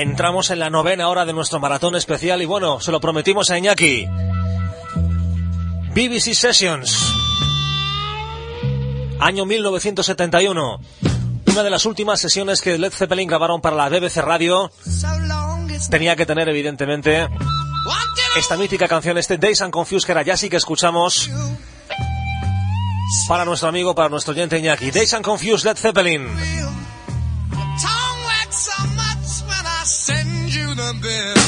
entramos en la novena hora de nuestro maratón especial y bueno, se lo prometimos a Iñaki. BBC Sessions. Año 1971. Una de las últimas sesiones que Led Zeppelin grabaron para la BBC Radio tenía que tener evidentemente esta mítica canción, este Days and Confused que era ya sí que escuchamos para nuestro amigo, para nuestro oyente Iñaki. Days and Confused Led Zeppelin. jumping.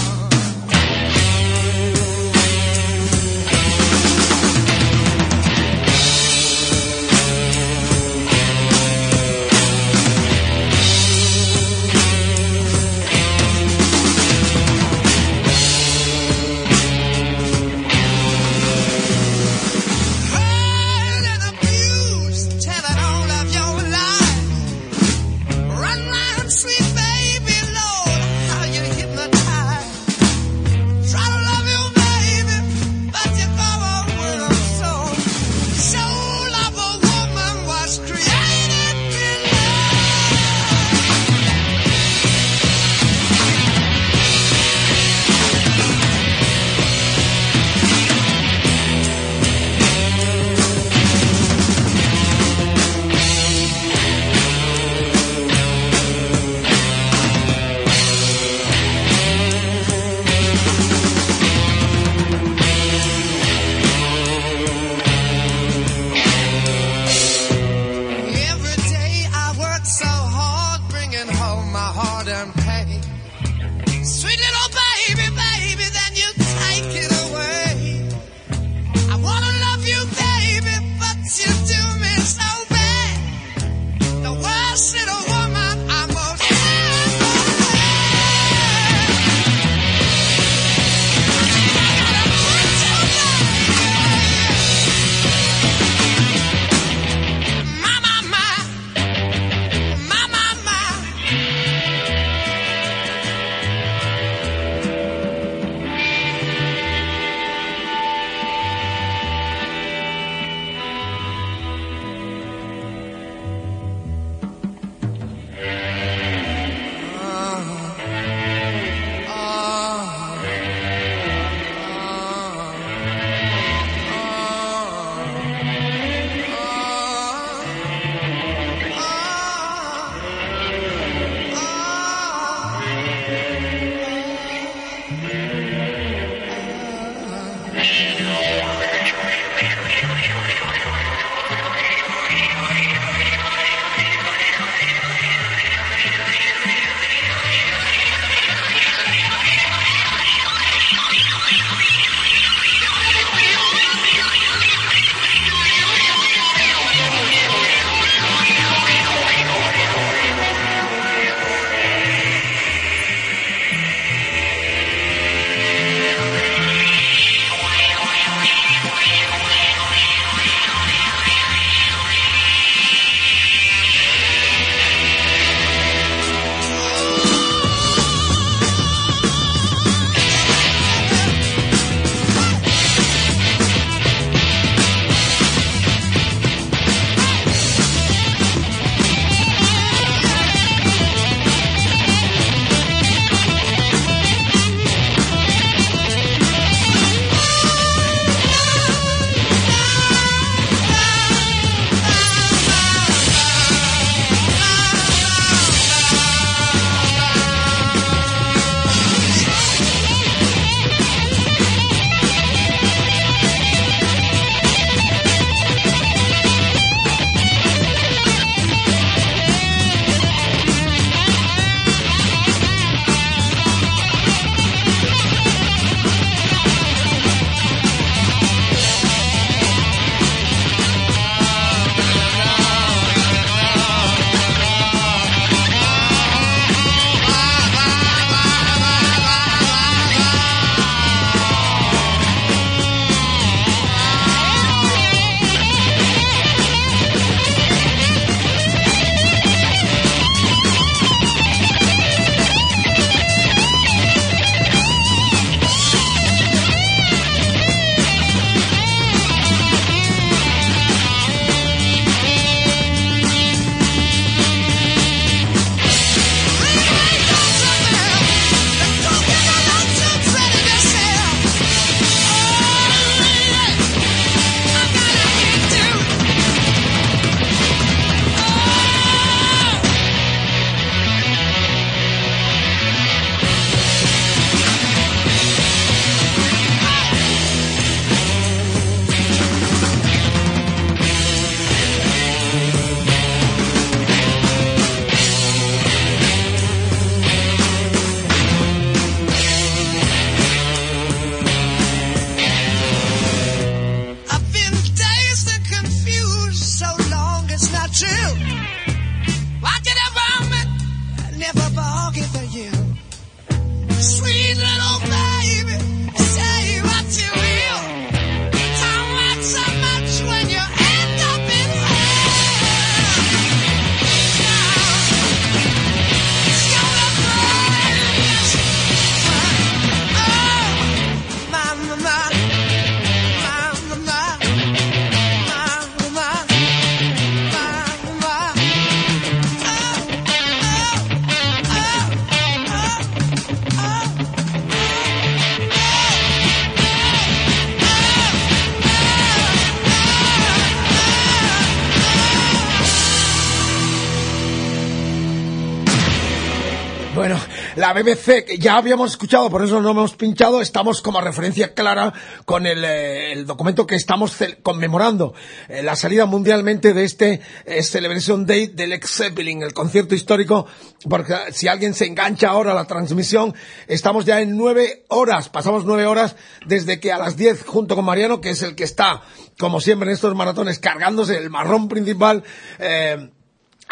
BBC, que ya habíamos escuchado, por eso no hemos pinchado, estamos como referencia clara con el, eh, documento que estamos conmemorando, eh, la salida mundialmente de este eh, Celebration Day del ex Zeppelin, el concierto histórico, porque si alguien se engancha ahora a la transmisión, estamos ya en nueve horas, pasamos nueve horas desde que a las diez, junto con Mariano, que es el que está, como siempre en estos maratones, cargándose el marrón principal, eh,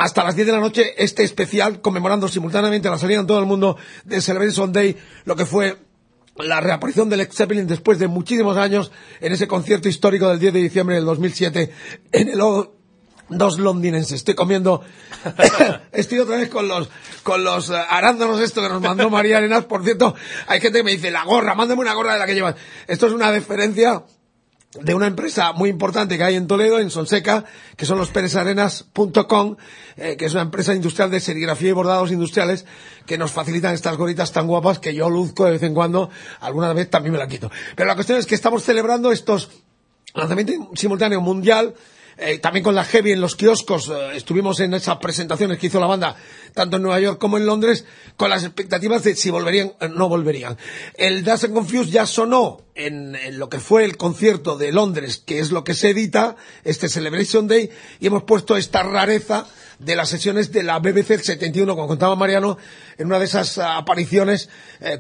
hasta las 10 de la noche este especial conmemorando simultáneamente la salida en todo el mundo de Celebration Day, lo que fue la reaparición del Led Zeppelin después de muchísimos años en ese concierto histórico del 10 de diciembre del 2007 en el o dos londinenses. Estoy comiendo, estoy otra vez con los, con los eh, arándanos esto que nos mandó María Arenas. Por cierto, hay gente que me dice, la gorra, mándame una gorra de la que llevas. Esto es una deferencia de una empresa muy importante que hay en Toledo, en Sonseca, que son los peresarenas.com, eh, que es una empresa industrial de serigrafía y bordados industriales que nos facilitan estas goritas tan guapas que yo luzco de vez en cuando, alguna vez también me la quito. Pero la cuestión es que estamos celebrando estos lanzamientos simultáneos mundial eh, también con la Heavy en los kioscos, eh, estuvimos en esas presentaciones que hizo la banda, tanto en Nueva York como en Londres, con las expectativas de si volverían o no volverían. El Dance and Confused ya sonó en, lo que fue el concierto de Londres, que es lo que se edita, este Celebration Day, y hemos puesto esta rareza de las sesiones de la BBC 71, como contaba Mariano, en una de esas apariciones,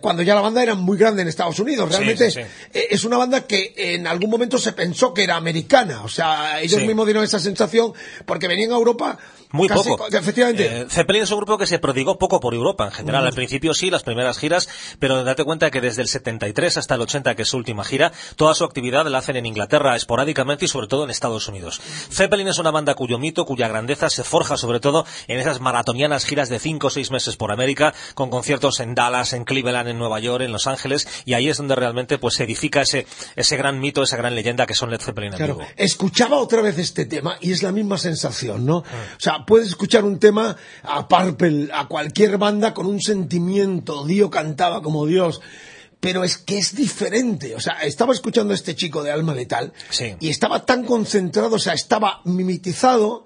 cuando ya la banda era muy grande en Estados Unidos. Realmente es una banda que en algún momento se pensó que era americana. O sea, ellos mismos dieron esa sensación porque venían a Europa muy poco. Efectivamente. Eh, Zeppelin es un grupo que se prodigó poco por Europa en general. Al principio sí, las primeras giras, pero date cuenta que desde el 73 hasta el 80, que es su última gira, toda su actividad la hacen en Inglaterra esporádicamente y sobre todo en Estados Unidos. Zeppelin es una banda cuyo mito, cuya grandeza se forja sobre todo en esas maratonianas giras de 5 o 6 meses por América, con conciertos en Dallas, en Cleveland, en Nueva York, en Los Ángeles, y ahí es donde realmente pues se edifica ese, ese gran mito, esa gran leyenda que son Led Zeppelin claro. Escuchaba otra vez este tema y es la misma sensación, ¿no? Ah. O sea, puedes escuchar un tema a Purple, a cualquier banda con un sentimiento, Dio cantaba como Dios, pero es que es diferente. O sea, estaba escuchando a este chico de Alma Letal y estaba tan concentrado, o sea, estaba mimetizado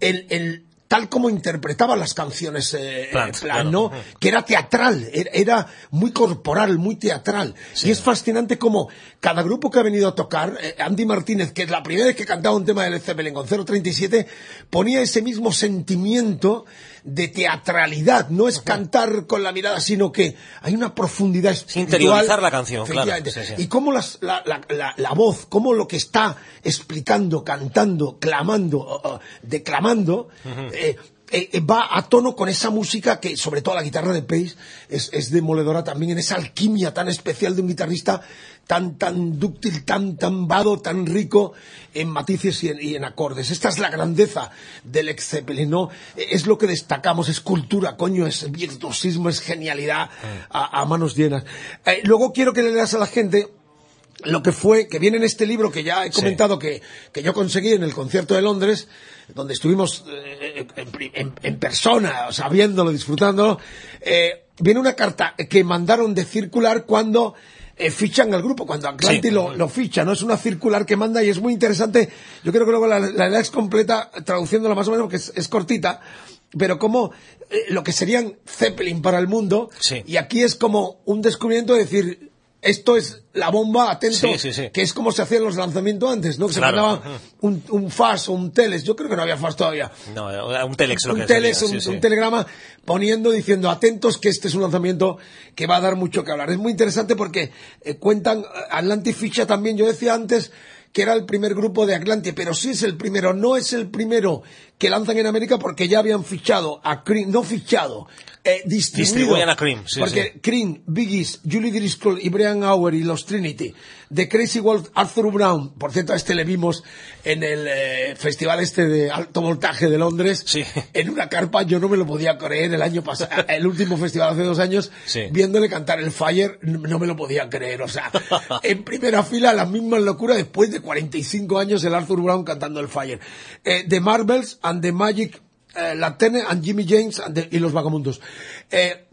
el, el tal como interpretaba las canciones eh, plan, ¿no? Que era teatral, era, muy corporal, muy teatral. Y es fascinante como cada grupo que ha venido a tocar, eh, Andy Martínez, que es la primera vez que cantaba un tema del Zeppelin con 037, ponía ese mismo sentimiento de teatralidad. No es cantar con la mirada, sino que hay una profundidad espiritual. Interiorizar la canción, claro. Y cómo la, la, voz, cómo lo que está explicando, cantando, clamando, declamando, eh, eh, va a tono con esa música que, sobre todo la guitarra de Pace, es, es demoledora también en esa alquimia tan especial de un guitarrista tan, tan dúctil, tan, tan vado, tan rico en matices y en, acordes. Esta es la grandeza del ex Zeppelin, ¿no? Es lo que destacamos, es cultura, coño, es virtuosismo, es genialidad a, manos llenas. Eh, luego quiero que le leas a la gente lo que fue, que viene en este libro que ya he comentado que, que, yo conseguí en el concierto de Londres, donde estuvimos eh, en, persona, o sea, viéndolo, disfrutándolo, eh, viene una carta que mandaron de circular cuando eh, fichan al grupo, cuando Atlantis lo, ficha, ¿no? Es una circular que manda y es muy interesante. Yo creo que luego la, la, es completa, traduciéndola más o menos, porque es, cortita, pero como lo que serían Zeppelin para el mundo, y aquí es como un descubrimiento de decir, esto es la bomba, atento, que es como se hacían los lanzamientos antes, ¿no? Que se mandaba un, un o un teles, yo creo que no había FAS todavía. No, un telex lo un teles, un, telegrama poniendo, diciendo, atentos que este es un lanzamiento que va a dar mucho que hablar. Es muy interesante porque eh, cuentan, Atlantic ficha también, yo decía antes, que era el primer grupo de Atlantis, pero sí es el primero, no es el primero que lanzan en América porque ya habían fichado a Cream, no fichado, eh, distribuido. a Cream, sí, Porque Cream, Biggies, Julie Driscoll y Brian Auer y los Trinity, de Crazy World, Arthur Brown, por cierto, a este le vimos en el eh, festival este de alto voltaje de Londres, sí. en una carpa, yo no me lo podía creer el año pasado, el último festival hace dos años, viéndole cantar el Fire, no me lo podía creer, o sea, en primera fila la misma locura después de 45 años el Arthur Brown cantando el Fire. Eh, The Marvels and the Magic, eh, la Tene and Jimmy James y los Vagamundos. Eh,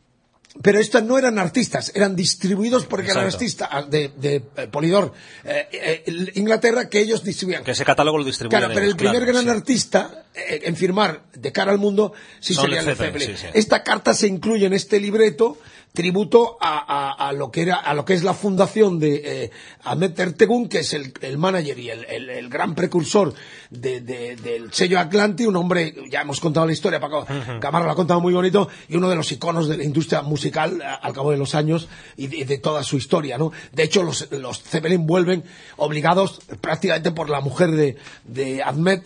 pero estos no eran artistas, eran distribuidos porque eran artistas ah, de, de, eh, Polidor eh, Inglaterra que ellos distribuían. Que ese catálogo lo distribuían. Claro, pero el primer gran artista en firmar de cara al mundo sí sería el Zeppelin. Esta carta se incluye en este libreto tributo a, a, a, lo que era a lo que es la fundación de eh, Ahmed Ertegun, que es el, el manager y el, el, el, gran precursor de, de, del sello Atlanti, un hombre, ya hemos contado la historia, Paco Camargo lo ha contado muy bonito, y uno de los iconos de la industria musical a, al cabo de los años y de, de, toda su historia, ¿no? De hecho, los, los Zeppelin vuelven obligados prácticamente por la mujer de, de Ahmed,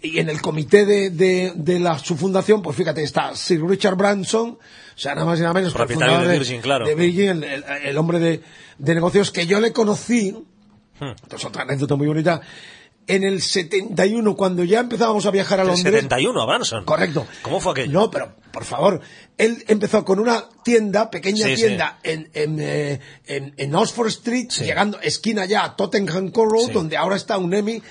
y en el comité de, de, de la, su fundación, pues fíjate, está Sir Richard Branson, sea, nada más y nada menos. Propietario de Virgin, claro. De Virgin, el, el, el hombre de, de, negocios que yo le conocí. Hmm. Esto es otra anécdota muy bonita. En el 71, cuando ya empezábamos a viajar a Londres. ¿El 71, Branson? Correcto. ¿Cómo fue aquello? No, pero, por favor. Él empezó con una tienda, pequeña sí, tienda, sí. En, en, eh, en, en, Oxford Street, sí. llegando esquina ya a Tottenham Court Road, donde ahora está un EMI.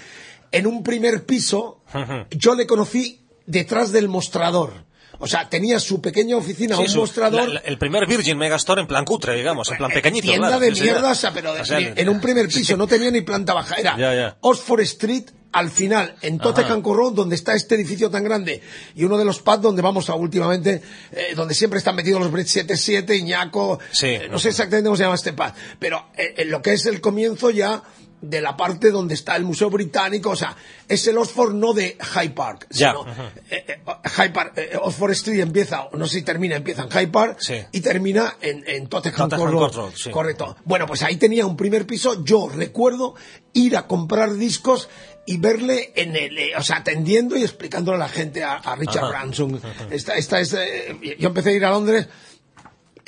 En un primer piso, yo le conocí detrás del mostrador o sea, tenía su pequeña oficina, sí, un su, mostrador. La, la, el primer Virgin Megastore en plan cutre, digamos, en plan pequeñito. Tienda claro, de mierda, o sea, pero de, o sea, en un primer piso, no tenía ni planta baja. Era ya, ya. Oxford Street, al final, en Tottenham Road, donde está este edificio tan grande, y uno de los pads donde vamos a últimamente, eh, donde siempre están metidos los Brit 77, Iñaco, sí, eh, no sé exactamente cómo se llama este pad, pero eh, en lo que es el comienzo ya de la parte donde está el Museo Británico, o sea, es el Oxford no de Hyde Park, ya. sino eh, eh, Hyde Park, eh, Oxford Street empieza, no sé si termina, empieza en Hyde Park sí. y termina en, en Tottenham, Tottenham Court Road. Sí. Correcto. Bueno, pues ahí tenía un primer piso, yo recuerdo ir a comprar discos y verle en el, eh, o sea, atendiendo y explicándole a la gente a, a Richard Ajá. Branson. Esta, esta es, eh, yo empecé a ir a Londres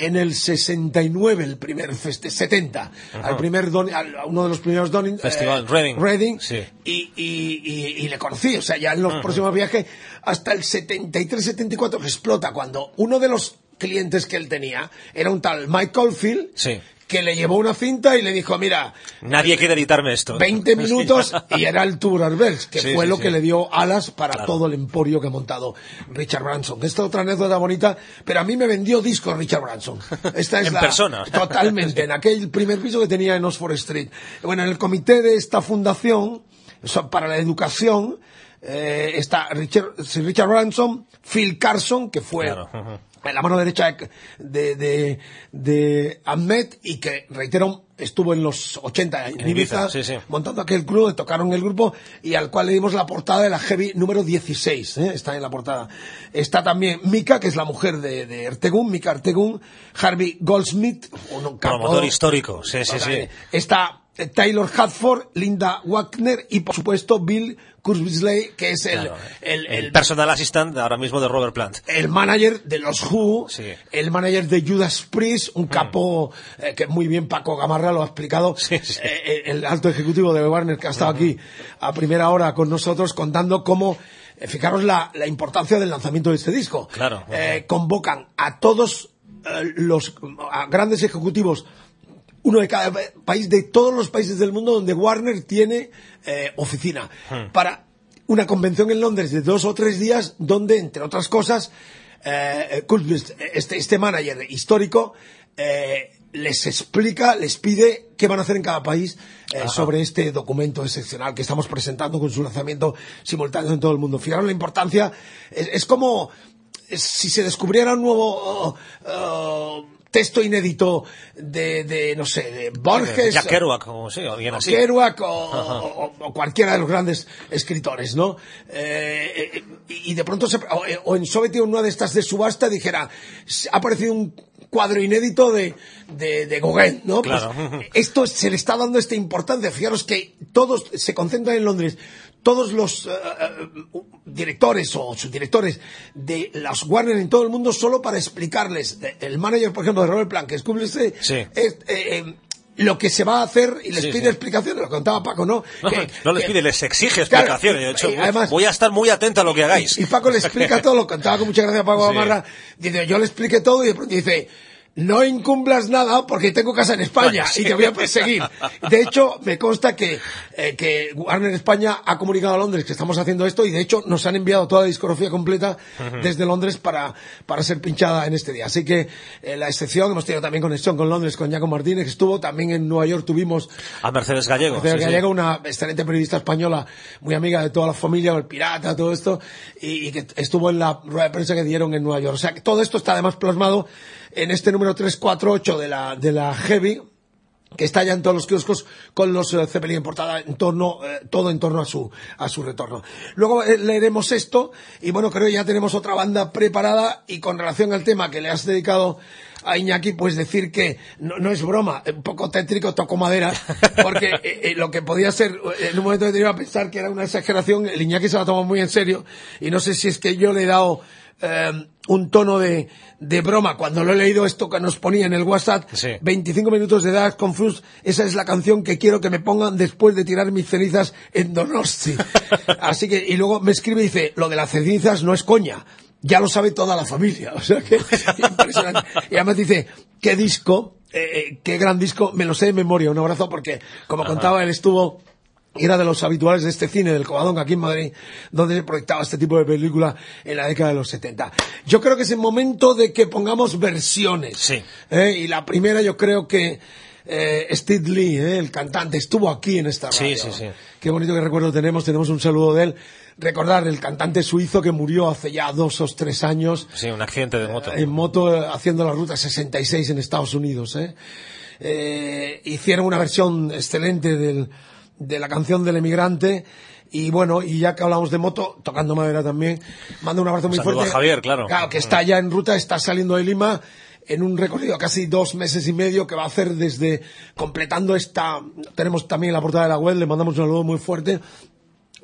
en el 69, el primer feste, 70, Ajá. al primer don, al, uno de los primeros Donning, Festival, eh, Reading. Reading sí. y, y, y, y, le conocí, o sea, ya en los Ajá. próximos viajes, hasta el 73, 74 que explota, cuando uno de los clientes que él tenía era un tal Mike sí que le llevó una cinta y le dijo, mira... Nadie quiere editarme esto. 20 minutos y era el Tour Arbex, que sí, fue sí, lo sí. que le dio alas para Claro. todo el emporio que ha montado Richard Branson. Esta otra anécdota bonita, pero a mí me vendió discos Richard Branson. Esta es En la, persona. Totalmente, en aquel primer piso que tenía en Oxford Street. Bueno, en el comité de esta fundación, para la educación, eh, está Richard, Richard Branson, Phil Carson, que fue Claro. La mano derecha de, de, de Ahmed y que, reitero, estuvo en los 80 en En Ibiza, Ibiza, sí, sí. montando aquel club, tocaron el grupo y al cual le dimos la portada de la Heavy número 16, ¿eh? está en la portada. Está también Mika, que es la mujer de, de Ertegun, Mika Ertegun, Harvey Goldsmith, un Promotor histórico, sí, sí, sí. Está Taylor Hadford, Linda Wagner y por supuesto Bill Kurzweil, que es el, Claro. el, el, El personal assistant ahora mismo de Robert Plant. el manager de los Who, Sí. el manager de Judas Priest, un capo eh, que muy bien Paco Gamarra lo ha explicado, Sí, sí. eh, el alto ejecutivo de Warner que ha estado aquí a primera hora con nosotros contando cómo, eh, fijaros la, la importancia del lanzamiento de este disco. Claro. Eh, convocan a todos eh, los a grandes ejecutivos uno de cada país, de todos los países del mundo donde Warner tiene eh, oficina, para una convención en Londres de dos o tres días donde, entre otras cosas, eh, este, este manager histórico, eh, les explica, les pide qué van a hacer en cada país eh, sobre este documento excepcional que estamos presentando con su lanzamiento simultáneo en todo el mundo. Fijaros la importancia, es, es como si se descubriera un nuevo oh, texto inédito de, de, no sé, de Borges. Jack Kerouac, o sí, o alguien o así. Kerouac o, o- o cualquiera de los grandes escritores, ¿no? Eh, eh, y de pronto, se, o, o en sometía una de estas de subasta dijera, "Se- ha aparecido un cuadro inédito de, de, de Gauguin, ¿no? Pues, Claro. esto se le está dando esta importancia. Fijaros que todos se concentran en Londres. Todos los eh, directores o subdirectores de las Warner en todo el mundo solo para explicarles. El manager, por ejemplo, de Robert Plant, que es Kublai, Sí. es, eh, eh, lo que se va a hacer y les Sí, pide sí. explicaciones, lo contaba Paco, ¿no? No, Que- no les que- pide, les exige Claro, explicaciones. De hecho, y además- voy a estar muy atento a lo que hagáis. Y Paco le explica todo, lo contaba con mucha gracia Paco Sí. Gamarra. Dice, yo le expliqué todo y de pronto dice, no incumplas nada porque tengo casa en España y te voy a perseguir. De hecho, me consta que, eh, que Warner España ha comunicado a Londres que estamos haciendo esto y de hecho nos han enviado toda la discografía completa desde Londres para, para ser pinchada en este día. Así que eh, la excepción, hemos tenido también conexión con Londres, con Jaco Martínez, que estuvo también en Nueva York, tuvimos A Mercedes Gallego. Mercedes sí, sí. Gallego, una excelente periodista española, muy amiga de toda la familia, el pirata, todo esto, y, y que estuvo en la rueda de prensa que dieron en Nueva York. O sea, que todo esto está además plasmado en este número 348 de la, de la Heavy, que está ya en todos los kioscos con los eh, Zeppelin en portada en torno, eh, todo en torno a su, a su retorno. Luego eh, leeremos esto y bueno, creo que ya tenemos otra banda preparada y con relación al tema que le has dedicado a Iñaki, pues decir que no, no es broma, un poco tétrico, toco madera, porque lo que podía ser, en un momento iba a pensar que era una exageración, el Iñaki se la tomó muy en serio y no sé si es que yo le he dado eh, un tono de, de, broma. Cuando lo he leído esto que nos ponía en el WhatsApp, 25 minutos de Dark Confused, esa es la canción que quiero que me pongan después de tirar mis cenizas en Donosti. Así que, y luego me escribe y dice, lo de las cenizas no es coña. Ya lo sabe toda la familia. O sea que, impresionante. Y además dice, ¿qué disco? Eh, eh, qué gran disco, me lo sé de memoria. Un abrazo porque, como contaba, él estuvo era de los habituales de este cine del Covadonga aquí en Madrid, donde se proyectaba este tipo de película en la década de los 70. Yo creo que es el momento de que pongamos versiones. Sí. ¿eh? Y la primera yo creo que eh, Steve Lee, ¿eh? el cantante, estuvo aquí en esta radio. Sí, sí, sí. Qué bonito que recuerdo tenemos, tenemos un saludo de él. Recordar el cantante suizo que murió hace ya dos o tres años. Sí, un accidente de moto. en moto haciendo la ruta 66 en Estados Unidos. hicieron una versión excelente del de la canción del emigrante. Y bueno, y ya que hablamos de moto, tocando madera también, mando un abrazo muy fuerte. A Javier, claro. Claro, que está ya en ruta, está saliendo de Lima en un recorrido casi dos meses y medio que va a hacer desde completando esta, tenemos también la portada de la web, le mandamos un saludo muy fuerte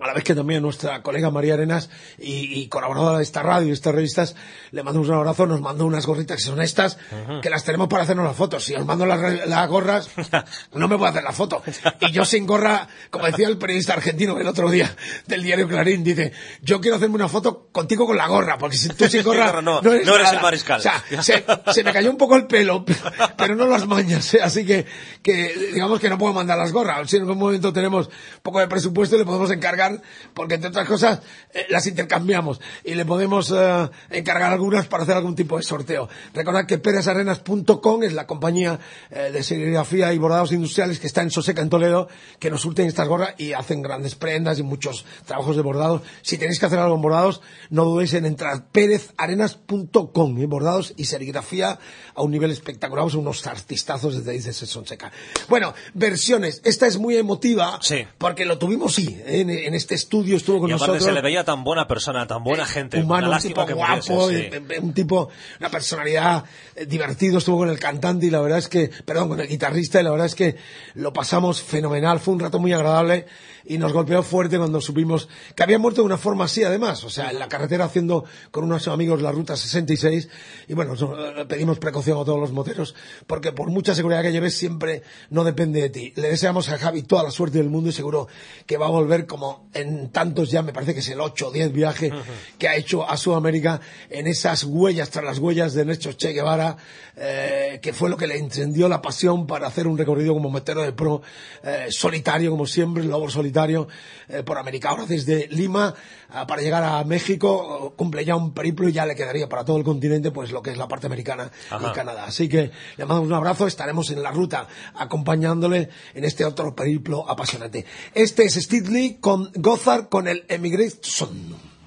a la vez que también nuestra colega María Arenas y, colaboradora de esta radio y estas revistas, le mandamos un abrazo, nos mandó unas gorritas que son estas, que las tenemos para hacernos las fotos. Si os mando las, gorras, no me puedo hacer la foto. Y yo sin gorra, como decía el periodista argentino el otro día del diario Clarín, dice, yo quiero hacerme una foto contigo con la gorra, porque si tú sin gorra no, eres, el mariscal. O sea, se, me cayó un poco el pelo, pero no las mañas, ¿eh? así que, que digamos que no puedo mandar las gorras. Si en algún momento tenemos poco de presupuesto, le podemos encargar porque entre otras cosas eh, las intercambiamos y le podemos eh, encargar algunas para hacer algún tipo de sorteo. Recordad que peresarenas.com es la compañía eh, de serigrafía y bordados industriales que está en Soseca, en Toledo, que nos surten estas gorras y hacen grandes prendas y muchos trabajos de bordados. Si tenéis que hacer algo en bordados, no dudéis en entrar perezarenas.com, bordados y serigrafía a un nivel espectacular, unos artistazos desde ahí de Sonseca. Bueno, versiones. Esta es muy emotiva porque lo tuvimos, sí, en, en este estudio estuvo con y nosotros. se le veía tan buena persona, tan buena gente. Humano, un tipo guapo, un tipo, una personalidad eh, divertido, estuvo con el cantante y la verdad es que, perdón, con el guitarrista y la verdad es que lo pasamos fenomenal, fue un rato muy agradable y nos golpeó fuerte cuando supimos que había muerto de una forma así además, o sea, en la carretera haciendo con unos amigos la ruta 66 y bueno, eh, pedimos precaución a todos los moteros porque por mucha seguridad que lleves siempre no depende de ti. Le deseamos a Javi toda la suerte del mundo y seguro que va a volver como en tantos ya, me parece que es el 8 o 10 viaje que ha hecho a Sudamérica en esas huellas, tras las huellas de Néstor Che Guevara, eh, que fue lo que le encendió la pasión para hacer un recorrido como motero de pro, eh, solitario como siempre, lobo solitario eh, por América. Ahora desde Lima ah, para llegar a México cumple ya un periplo y ya le quedaría para todo el continente pues lo que es la parte americana y Canadá. Así que le mandamos un abrazo, estaremos en la ruta acompañándole en este otro periplo apasionante. Este es Steve Lee con Gozar con el Emigration.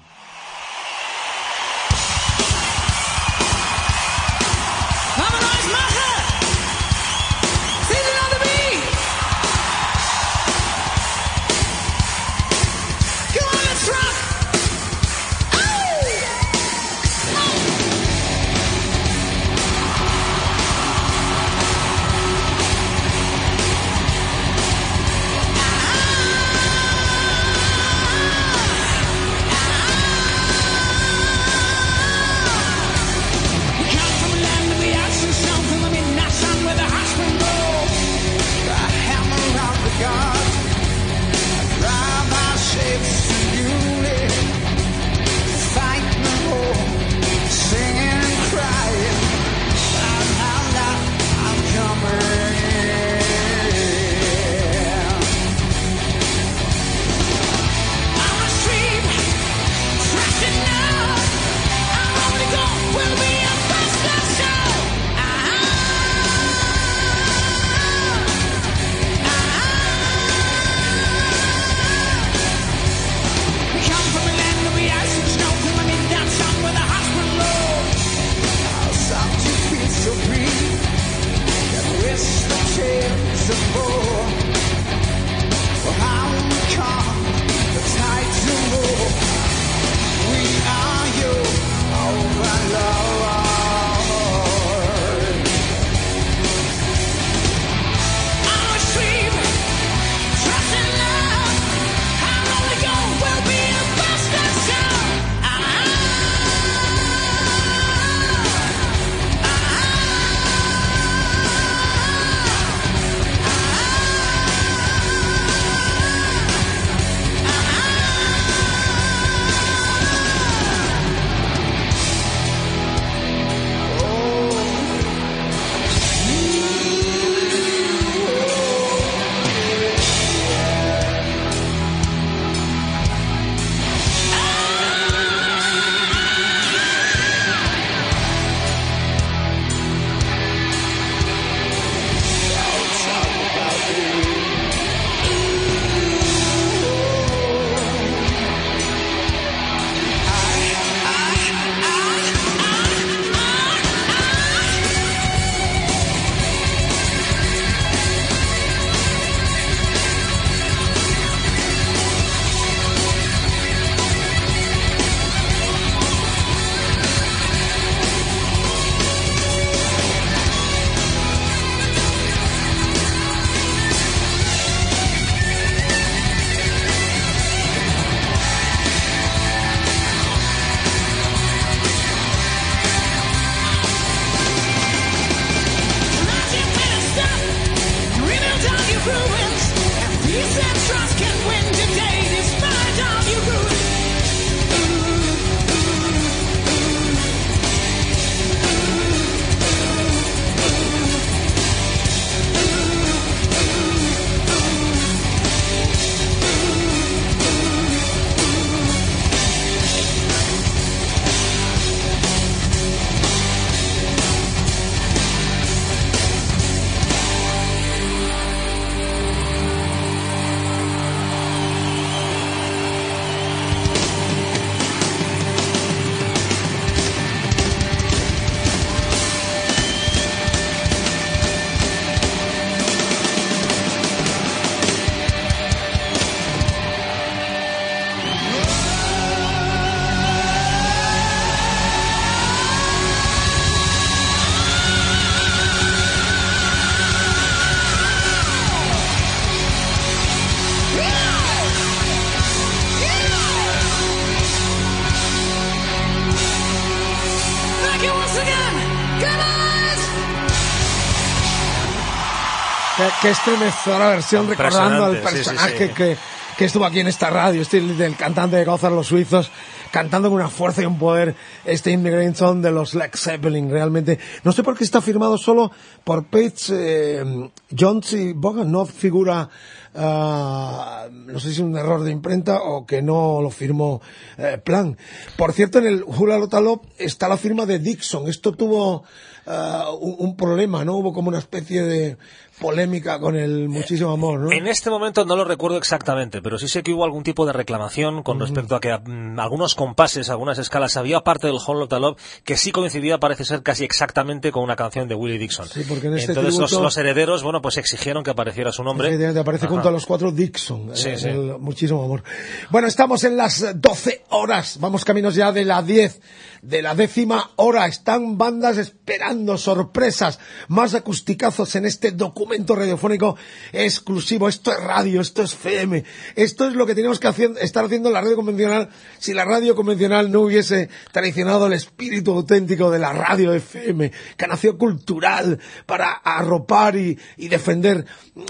Que estremecedora versión recordando al personaje Que, que estuvo aquí en esta radio, este del cantante de Gozar los Suizos, cantando con una fuerza y un poder este In de los Led Zeppelin, realmente. No sé por qué está firmado solo por Page eh, Jones y Bogan, no figura, uh, no sé si es un error de imprenta o que no lo firmó eh, Plan. Por cierto, en el Hula Lotalop está la firma de Dixon. Esto tuvo uh, un, un, problema, ¿no? Hubo como una especie de polémica con el muchísimo amor, ¿no? En este momento no lo recuerdo exactamente, pero sí sé que hubo algún tipo de reclamación con respecto a que mm, algunos compases, algunas escalas, había parte del Hall of the Love que sí coincidía, parece ser, casi exactamente con una canción de Willie Dixon. Sí, porque en este Entonces tributo, los, los, herederos, bueno, pues exigieron que apareciera su nombre. Aparece Ajá. junto a los cuatro Dixon. Sí, eh, sí. el muchísimo amor. Bueno, estamos en las 12 horas. Vamos caminos ya de la 10, de la décima hora. Están bandas esperando sorpresas, más acusticazos en este documento radiofónico exclusivo. Esto es radio, esto es FM. Esto es lo que tenemos que hacer, estar haciendo en la radio convencional si la radio convencional no hubiese traicionado el espíritu auténtico de la radio FM, que nació cultural para arropar y, y defender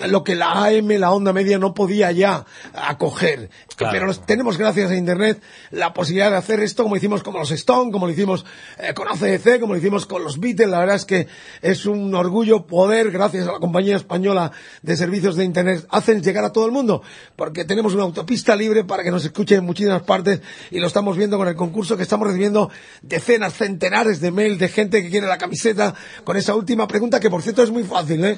lo que la AM, la onda media, no podía ya acoger. Claro. Pero tenemos, gracias a Internet, la posibilidad de hacer esto como hicimos con los Stone, como lo hicimos eh, con ACDC, como lo hicimos con los Beatles. La verdad es que es un orgullo poder, gracias a la compañía española de servicios de Internet, hacen llegar a todo el mundo, porque tenemos una autopista libre para que nos escuchen en muchísimas partes y lo estamos viendo con el concurso que estamos recibiendo decenas, centenares de mail de gente que quiere la camiseta con esa última pregunta que, por cierto, es muy fácil, ¿eh?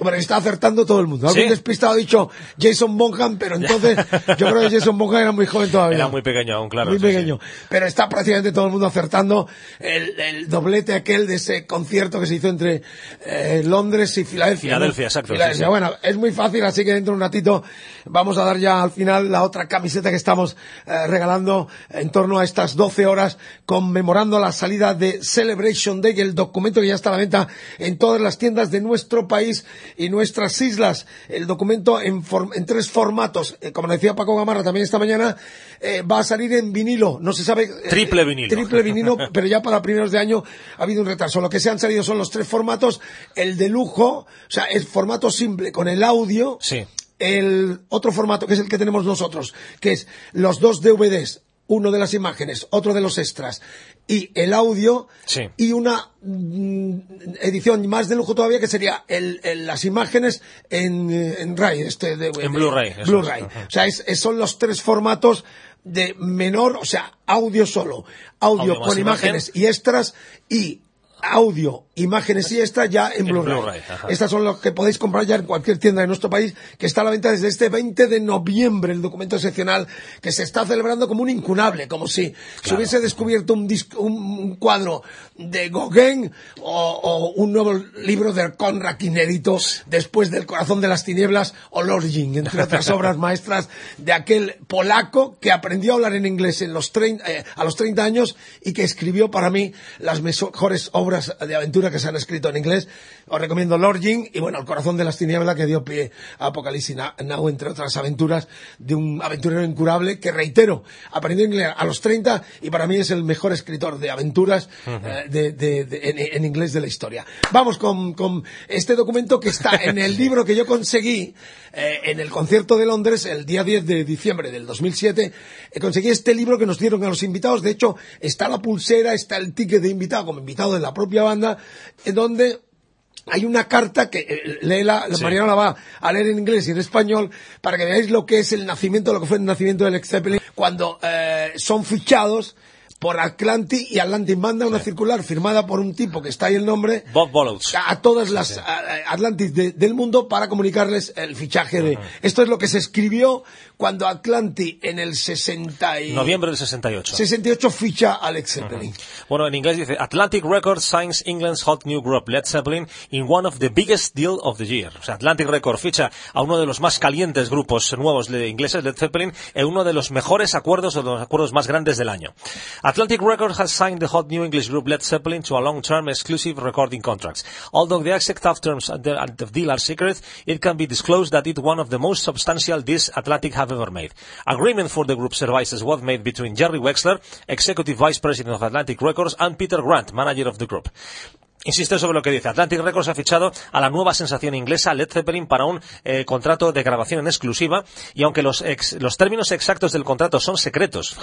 Bueno, está acertando todo el mundo. Algún despistado ha dicho Jason Bonham, pero entonces yo creo que Jason Bonham era muy joven todavía. Era muy pequeño aún, claro. Muy pequeño. Pero está prácticamente todo el mundo acertando el, doblete aquel de ese concierto que se hizo entre eh, Londres y Filadelfia. Filadelfia, exacto. Bueno, es muy fácil, así que dentro de un ratito vamos a dar ya al final la otra camiseta que estamos eh, regalando en torno a estas 12 horas conmemorando la salida de Celebration Day, el documento que ya está a la venta en todas las tiendas de nuestro país y nuestras islas. El documento en, tres formatos. Eh, como decía Paco Gamarra también esta mañana, eh, va a salir en vinilo. No se sabe. Eh, triple vinilo. Triple vinilo, pero ya para primeros de año ha habido un retraso. Lo que se han salido son los tres formatos. El de lujo, o sea, el formato simple con el audio. Sí. El otro formato que es el que tenemos nosotros, que es los dos DVDs uno de las imágenes, otro de los extras y el audio y una mm, edición más de lujo todavía que sería el, las imágenes en, en RAI, este de, en Blu-ray. Blu-ray. O sea, son los tres formatos de menor, o sea, audio solo, audio, con imágenes y extras y audio, imágenes y extras ya en, Blu-ray. Estas son las que podéis comprar ya en cualquier tienda de nuestro país, que está a la venta desde este 20 de noviembre, el documento excepcional que se está celebrando como un incunable, como si se hubiese descubierto un, un, cuadro de Gauguin o, un nuevo libro de Conrad inédito después del Corazón de las Tinieblas o Lorging, entre otras obras maestras de aquel polaco que aprendió a hablar en inglés en los eh, a los 30 años y que escribió para mí las mejores obras de aventura que se han escrito en inglés. Os recomiendo Lorging y bueno, El corazón de las tinieblas que dio pie a Apocalipsis Now, entre otras aventuras de un aventurero incurable que, reitero, aprendió inglés a los 30 y para mí es el mejor escritor de aventuras eh, de, en, inglés de la historia. Vamos con, con este documento que está en el libro que yo conseguí eh, en el concierto de Londres el día 10 de diciembre del 2007. Eh, conseguí este libro que nos dieron a los invitados. De hecho, está la pulsera, está el ticket de invitado como invitado de la propia banda, en donde hay una carta que eh, lee la, Mariano la va a leer en inglés y en español para que veáis lo que es el nacimiento, lo que fue el nacimiento del ex Zeppelin cuando eh, son fichados por Atlantic y Atlantic manda una circular firmada por un tipo que está ahí el nombre Bob Bolos a, todas las Atlantis del mundo para comunicarles el fichaje de esto es lo que se escribió cuando Atlantic en el 60 y... noviembre del 68 68 ficha a Led Zeppelin. Bueno en inglés dice Atlantic Records signs England's hot new group Led Zeppelin in one of the biggest deal of the year. O sea Atlantic Records ficha a uno de los más calientes grupos nuevos de ingleses Led Zeppelin en uno de los mejores acuerdos o de los acuerdos más grandes del año. Atlantic Records has signed the hot new English group Led Zeppelin to a long-term exclusive recording contract. Although the exact terms of the deal are secret, it can be disclosed that it's one of the most substantial deals Atlantic have ever made. Agreement for the group services was made between Jerry Wexler, Executive Vice President of Atlantic Records, and Peter Grant, manager of the group. Insiste sobre lo que dice. Atlantic Records ha fichado a la nueva sensación inglesa Led Zeppelin para un eh, contrato de grabación en exclusiva y aunque los, los términos exactos del contrato son secretos,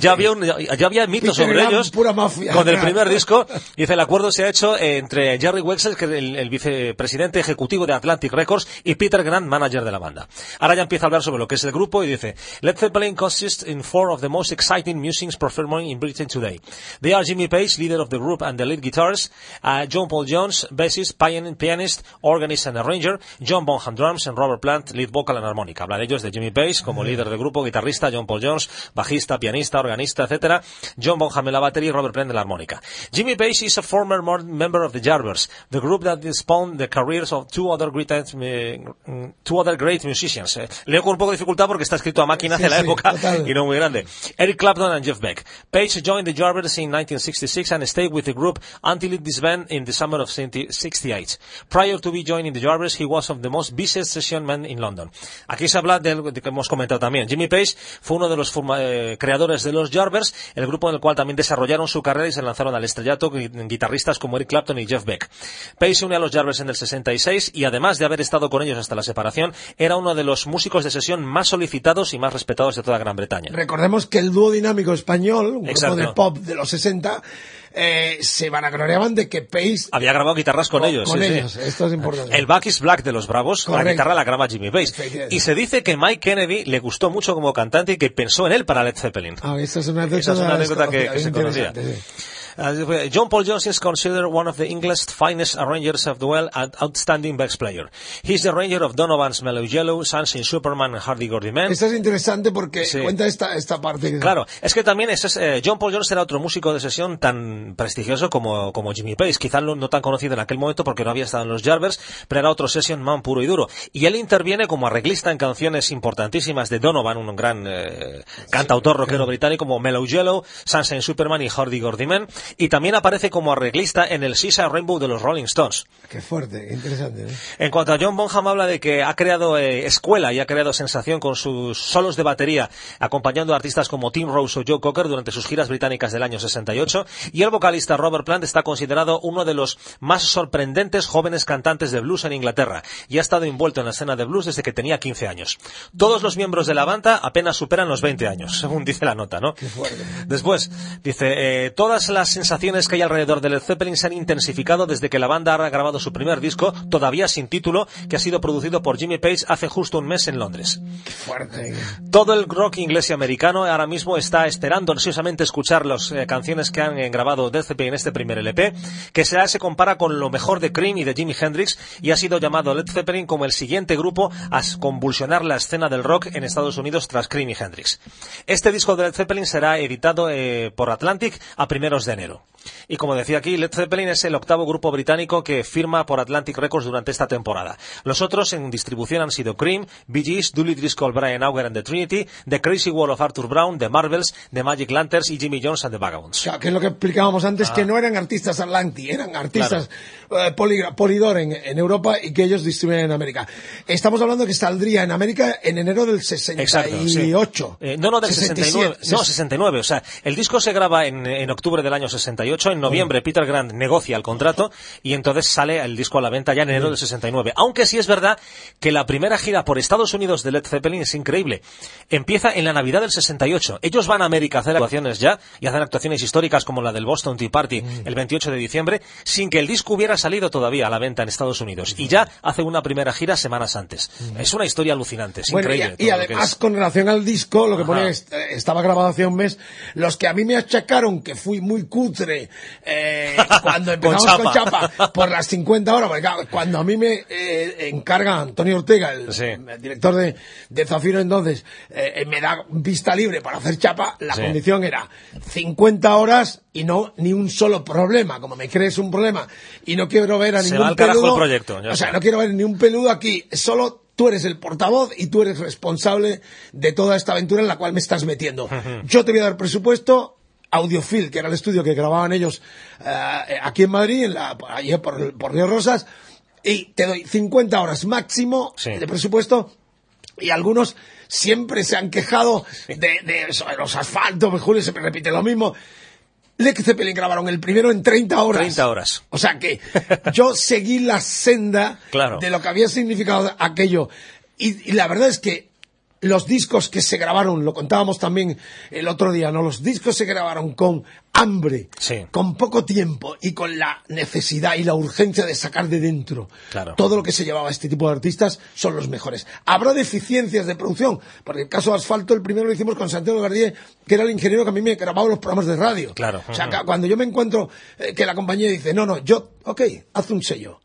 ya había, ya, había mitos sobre ellos con el primer disco. Dice, el acuerdo se ha hecho entre Jerry Wexler, que es el, vicepresidente ejecutivo de Atlantic Records, y Peter Grant, manager de la banda. Ahora ya empieza a hablar sobre lo que es el grupo y dice, Led Zeppelin consists in four of the most exciting musicians performing in Britain today. They are Jimmy Page, leader of the group and the lead guitarist, uh, John Paul Jones, bassist, pianist, organist and arranger, John Bonham drums and Robert Plant, lead vocal and armónica. Habla de ellos de Jimmy Page como líder del grupo, guitarrista, John Paul Jones, bajista, pianista, organista, etc. John Bonham en la batería y Robert Plant en la armónica. Jimmy Page is a former member of the Jarvers, the group that spawned the careers of two other great, uh, two other great musicians. Eh, leo con un poco de dificultad porque está escrito a máquina de la época y no muy grande. Eric Clapton and Jeff Beck. Page joined the Jarvers in 1966 and stayed with the group until it disbanded in the summer of 68. Prior to be joining the Jarvis, he was of the most busiest session men in London. Aquí se habla de lo que hemos comentado también. Jimmy Page fue uno de los eh, creadores de los Jarvis, el grupo en el cual también desarrollaron su carrera y se lanzaron al estrellato guitarristas como Eric Clapton y Jeff Beck. Page se unió a los Jarvis en el 66 y además de haber estado con ellos hasta la separación, era uno de los músicos de sesión más solicitados y más respetados de toda Gran Bretaña. Recordemos que el dúo dinámico español, un grupo de pop de los 60, eh, se vanagloriaban de que Pace... Había grabado guitarras con, ellos. Con ellos, esto es importante. El Back is Black de los Bravos, la guitarra la graba Jimmy Page. Y se dice que Mike Kennedy le gustó mucho como cantante y que pensó en él para Led Zeppelin. Ah, esta es una anécdota, que, se conocía. Uh, John Paul Jones is considered one of the English's finest arrangers of the well and outstanding bass player. He's the arranger of Donovan's Mellow Yellow, Sunshine Superman and Hardy Gordy Man. Esta es interesante porque Sí. cuenta esta, esta parte. Claro, es que también es, eh, John Paul Jones era otro músico de sesión tan prestigioso como, como Jimmy Page, quizá no, no tan conocido en aquel momento porque no había estado en los Jarvers, pero era otro session man puro y duro. Y él interviene como arreglista en canciones importantísimas de Donovan, un gran eh, cantautor rockero británico como Mellow Yellow, Sunshine Superman y Hardy Gordy Man, y también aparece como arreglista en el Sisa Rainbow de los Rolling Stones. Qué fuerte, qué interesante. ¿eh? En cuanto a John Bonham habla de que ha creado eh, escuela y ha creado sensación con sus solos de batería, acompañando a artistas como Tim Rose o Joe Cocker durante sus giras británicas del año 68, y el vocalista Robert Plant está considerado uno de los más sorprendentes jóvenes cantantes de blues en Inglaterra, y ha estado envuelto en la escena de blues desde que tenía 15 años. Todos los miembros de la banda apenas superan los 20 años, según dice la nota, ¿no? Después, dice, eh, todas las sensaciones que hay alrededor de Led Zeppelin se han intensificado desde que la banda ha grabado su primer disco, todavía sin título, que ha sido producido por Jimmy Page hace justo un mes en Londres. Qué fuerte. Todo el rock inglés y americano ahora mismo está esperando ansiosamente escuchar las eh, canciones que han eh, grabado Led Zeppelin en este primer LP, que se, se compara con lo mejor de Cream y de Jimi Hendrix, y ha sido llamado Led Zeppelin como el siguiente grupo a convulsionar la escena del rock en Estados Unidos tras Cream y Hendrix. Este disco de Led Zeppelin será editado eh, por Atlantic a primeros de enero. género. Y como decía aquí, Led Zeppelin es el octavo grupo británico que firma por Atlantic Records durante esta temporada. Los otros en distribución han sido Cream, Bee Gees, Dooley Driscoll, Brian Auger and the Trinity, The Crazy World of Arthur Brown, The Marvels, The Magic Lanterns y Jimmy Jones and the Vagabonds. Claro, que es lo que explicábamos antes, Ah. que no eran artistas Atlanti, eran artistas eh, poligra- Polydor en, en Europa y que ellos distribuyen en América. Estamos hablando que saldría en América en enero del 68. Exacto, sí. Eh, no, no, del 69. 67. No, 69. O sea, el disco se graba en, en octubre del año 68. En noviembre, Peter Grant negocia el contrato y entonces sale el disco a la venta ya en enero del 69. Aunque sí es verdad que la primera gira por Estados Unidos de Led Zeppelin es increíble. Empieza en la Navidad del 68. Ellos van a América a hacer actuaciones ya y hacen actuaciones históricas como la del Boston Tea Party el 28 de diciembre sin que el disco hubiera salido todavía a la venta en Estados Unidos. Y ya hace una primera gira semanas antes. Es una historia alucinante. Es Bueno, increíble. y además con relación al disco, lo que Ajá. pone es- estaba grabado hace un mes, los que a mí me achacaron que fui muy cutre eh, cuando empezamos con chapa. chapa. por las 50 horas, porque claro, cuando a mí me eh, encarga Antonio Ortega, el, Sí. el director de, de Zafiro entonces, eh, me da vista libre para hacer chapa, la Sí. condición era 50 horas y no ni un solo problema, como me crees un problema y no quiero ver a Se ningún peludo, el proyecto, o sea, no quiero ver ni un peludo aquí, solo tú eres el portavoz y tú eres responsable de toda esta aventura en la cual me estás metiendo. Yo te voy a dar presupuesto, Audiofil, que era el estudio que grababan ellos eh, aquí en Madrid, en la, por, allí por, por Río Rosas, y te doy 50 horas máximo Sí. de presupuesto y algunos siempre se han quejado de, de eso, de los asfaltos, Julio siempre repite lo mismo. Led Zeppelin grabaron el primero en 30 horas. 30 horas. O sea que yo seguí la senda Claro. de lo que había significado aquello. Y, y la verdad es que los discos que se grabaron, lo contábamos también el otro día, ¿no? Los discos se grabaron con hambre, Sí. con poco tiempo y con la necesidad y la urgencia de sacar de dentro Claro. todo lo que se llevaba a este tipo de artistas son los mejores. Habrá deficiencias de producción, porque el caso de Asfalto, el primero lo hicimos con Santiago Gardier, que era el ingeniero que a mí me grababa los programas de radio. Claro. O sea, cuando yo me encuentro eh, que la compañía dice, no, no, yo, ok, haz un sello.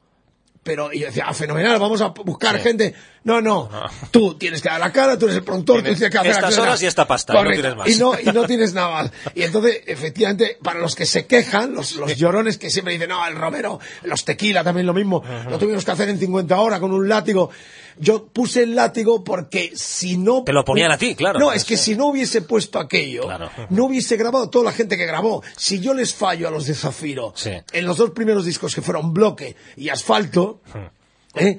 Pero y yo decía, ah, fenomenal, vamos a buscar Sí. gente. No, no, tú tienes que dar la cara, tú eres el productor, tú Tienes que hacer estas horas y esta pasta, no tienes más. Y no, y no tienes nada más. Y entonces, efectivamente, para los que se quejan, los, los llorones que siempre dicen, no, el Romero, los tequila también lo mismo, lo tuvimos que hacer en 50 horas con un látigo. Yo puse el látigo porque si no... Te lo ponían a ti, claro. No, es que si no hubiese puesto aquello, Claro. no hubiese grabado toda la gente que grabó. Si yo les fallo a los de Zafiro, Sí. en los dos primeros discos que fueron Bloque y Asfalto, ¿eh?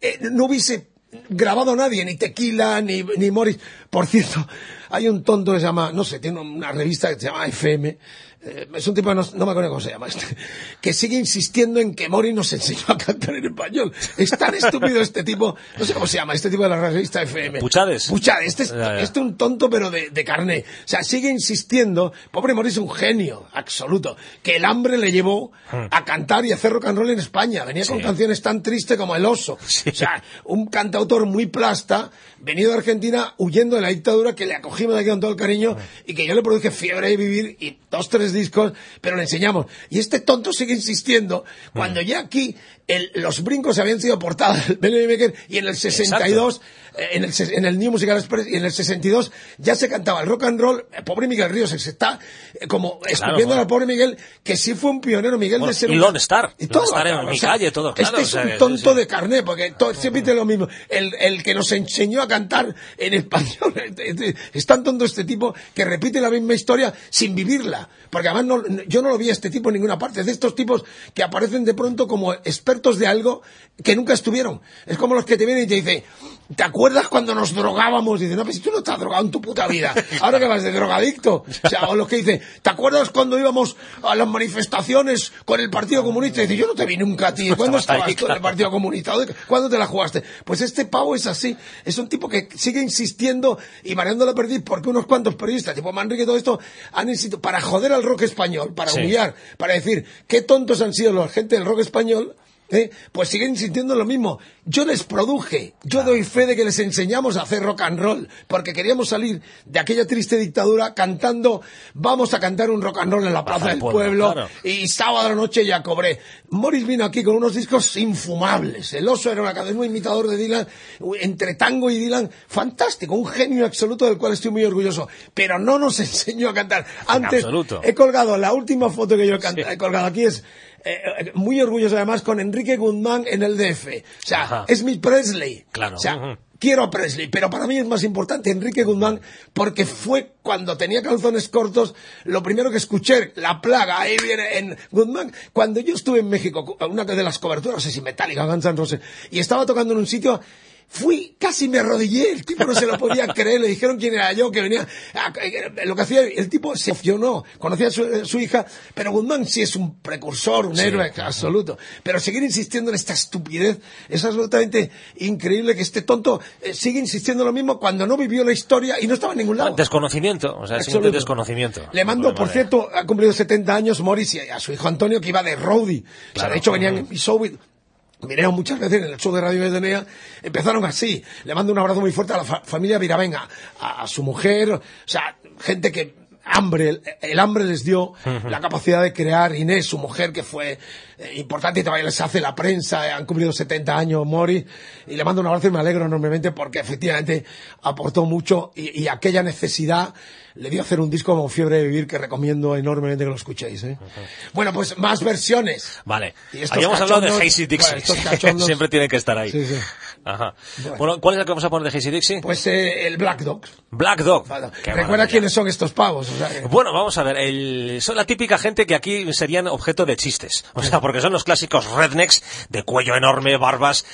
Eh, no hubiese grabado nadie, ni Tequila, ni, ni Morris. Por cierto, hay un tonto que se llama, no sé, tiene una revista que se llama FM, eh, es un tipo, que no, no me acuerdo cómo se llama este, que sigue insistiendo en que Morris nos enseñó a cantar en español. Es tan estúpido este tipo, no sé cómo se llama, este tipo de la revista FM. Puchades. Puchades, este es, Ya, ya. este un tonto pero de, de carné. O sea, sigue insistiendo, pobre Morris es un genio absoluto, que el hambre le llevó a cantar y hacer rock and roll en España. Venía con Hmm. Canciones tan tristes como El Oso. Sí. O sea, un cantautor muy plasta, venido de Argentina huyendo de la dictadura, que le acogimos aquí con todo el cariño y que yo le produje fiebre de vivir y dos, tres discos, pero le enseñamos. Y este tonto sigue insistiendo cuando ya aquí los brincos habían sido portadas del Maker y en el 62, eh, en el, en el New Musical Express y en el 62 ya se cantaba el rock and roll. El pobre Miguel Ríos se está eh, como escupiendo al pobre Miguel, que sí fue un pionero Miguel de ser y un... Star. Y todo. Star en mi calle, todo. Claro, este es un tonto de carné, porque todo, siempre dice lo mismo. El, el que nos enseñó a cantar en español. Es tan tonto este tipo que repite la misma historia sin vivirla. Porque además no, yo no lo vi a este tipo en ninguna parte. Es de estos tipos que aparecen de pronto como expertos de algo que nunca estuvieron. Es como los que te vienen y te dicen, ¿te acuerdas cuando nos drogábamos? Y dicen, no, pero si tú no estás drogado en tu puta vida. Ahora que vas de drogadicto. O sea, o los que dicen, ¿te acuerdas cuando íbamos a las manifestaciones con el Partido Comunista? Y dicen, yo no te vi nunca a ti. ¿Cuándo estabas tú en el Partido Comunista? ¿Cuándo te la jugaste? Pues este pavo es así. Es un tipo que sigue insistiendo y mareando la perdiz porque unos cuantos periodistas, tipo Manrique y todo esto, han insistido para joder al rock español, para humillar, para decir qué tontos han sido la gente del rock español ¿Eh? pues siguen sintiendo lo mismo. Yo les produje, yo doy fe de que les enseñamos a hacer rock and roll, porque queríamos salir de aquella triste dictadura cantando, vamos a cantar un rock and roll en la Plaza del Pueblo, y sábado a la noche ya cobré. Morris vino aquí con unos discos infumables. El oso era un académico imitador de Dylan, entre tango y Dylan, fantástico, un genio absoluto del cual estoy muy orgulloso, pero no nos enseñó a cantar. Antes, he colgado, la última foto que yo he, he colgado aquí es eh, muy orgulloso además con Enrique Guzmán en el DF. O sea, es mi Presley. Claro. O sea, quiero a Presley, pero para mí es más importante Enrique Guzmán porque fue cuando tenía calzones cortos lo primero que escuché, la plaga, ahí viene en Guzmán. Cuando yo estuve en México, una de las coberturas, no sé si Metallica, Guns N' Roses, y estaba tocando en un sitio Fui, casi me arrodillé, el tipo no se lo podía creer, le dijeron quién era yo, que venía, lo que hacía, el tipo se aficionó, conocía a su, hija, pero Guzmán sí es un precursor, un héroe absoluto. Pero seguir insistiendo en esta estupidez es absolutamente increíble que este tonto eh, sigue insistiendo lo mismo cuando no vivió la historia y no estaba en ningún lado. Desconocimiento, o sea, un desconocimiento. Le mando, por cierto, ha cumplido 70 años Morris y a su hijo Antonio que iba de roadie. o sea, de hecho venían en mi Vinieron muchas veces en el show de Radio Medenea, empezaron así. Le mando un abrazo muy fuerte a la familia Viravenga, a, su mujer, o sea, gente que hambre, el, hambre les dio la capacidad de crear Inés, su mujer, que fue importante y todavía les hace la prensa, eh, han cumplido 70 años Mori, y le mando un abrazo y me alegro enormemente porque efectivamente aportó mucho y, aquella necesidad le dio a hacer un disco como Fiebre de Vivir que recomiendo enormemente que lo escuchéis. ¿eh? Bueno, pues más versiones. Vale. Habíamos hablado de Hazy Dixie. Siempre tienen que estar ahí. Sí, sí. Ajá. Bueno. ¿cuál es la que vamos a poner de Hazy Dixie? Pues eh, el Black Dog. Black Dog. Recuerda quiénes son estos pavos. Bueno, vamos a ver. El... Son la típica gente que aquí serían objeto de chistes. O sea, porque son los clásicos rednecks de cuello enorme, barbas,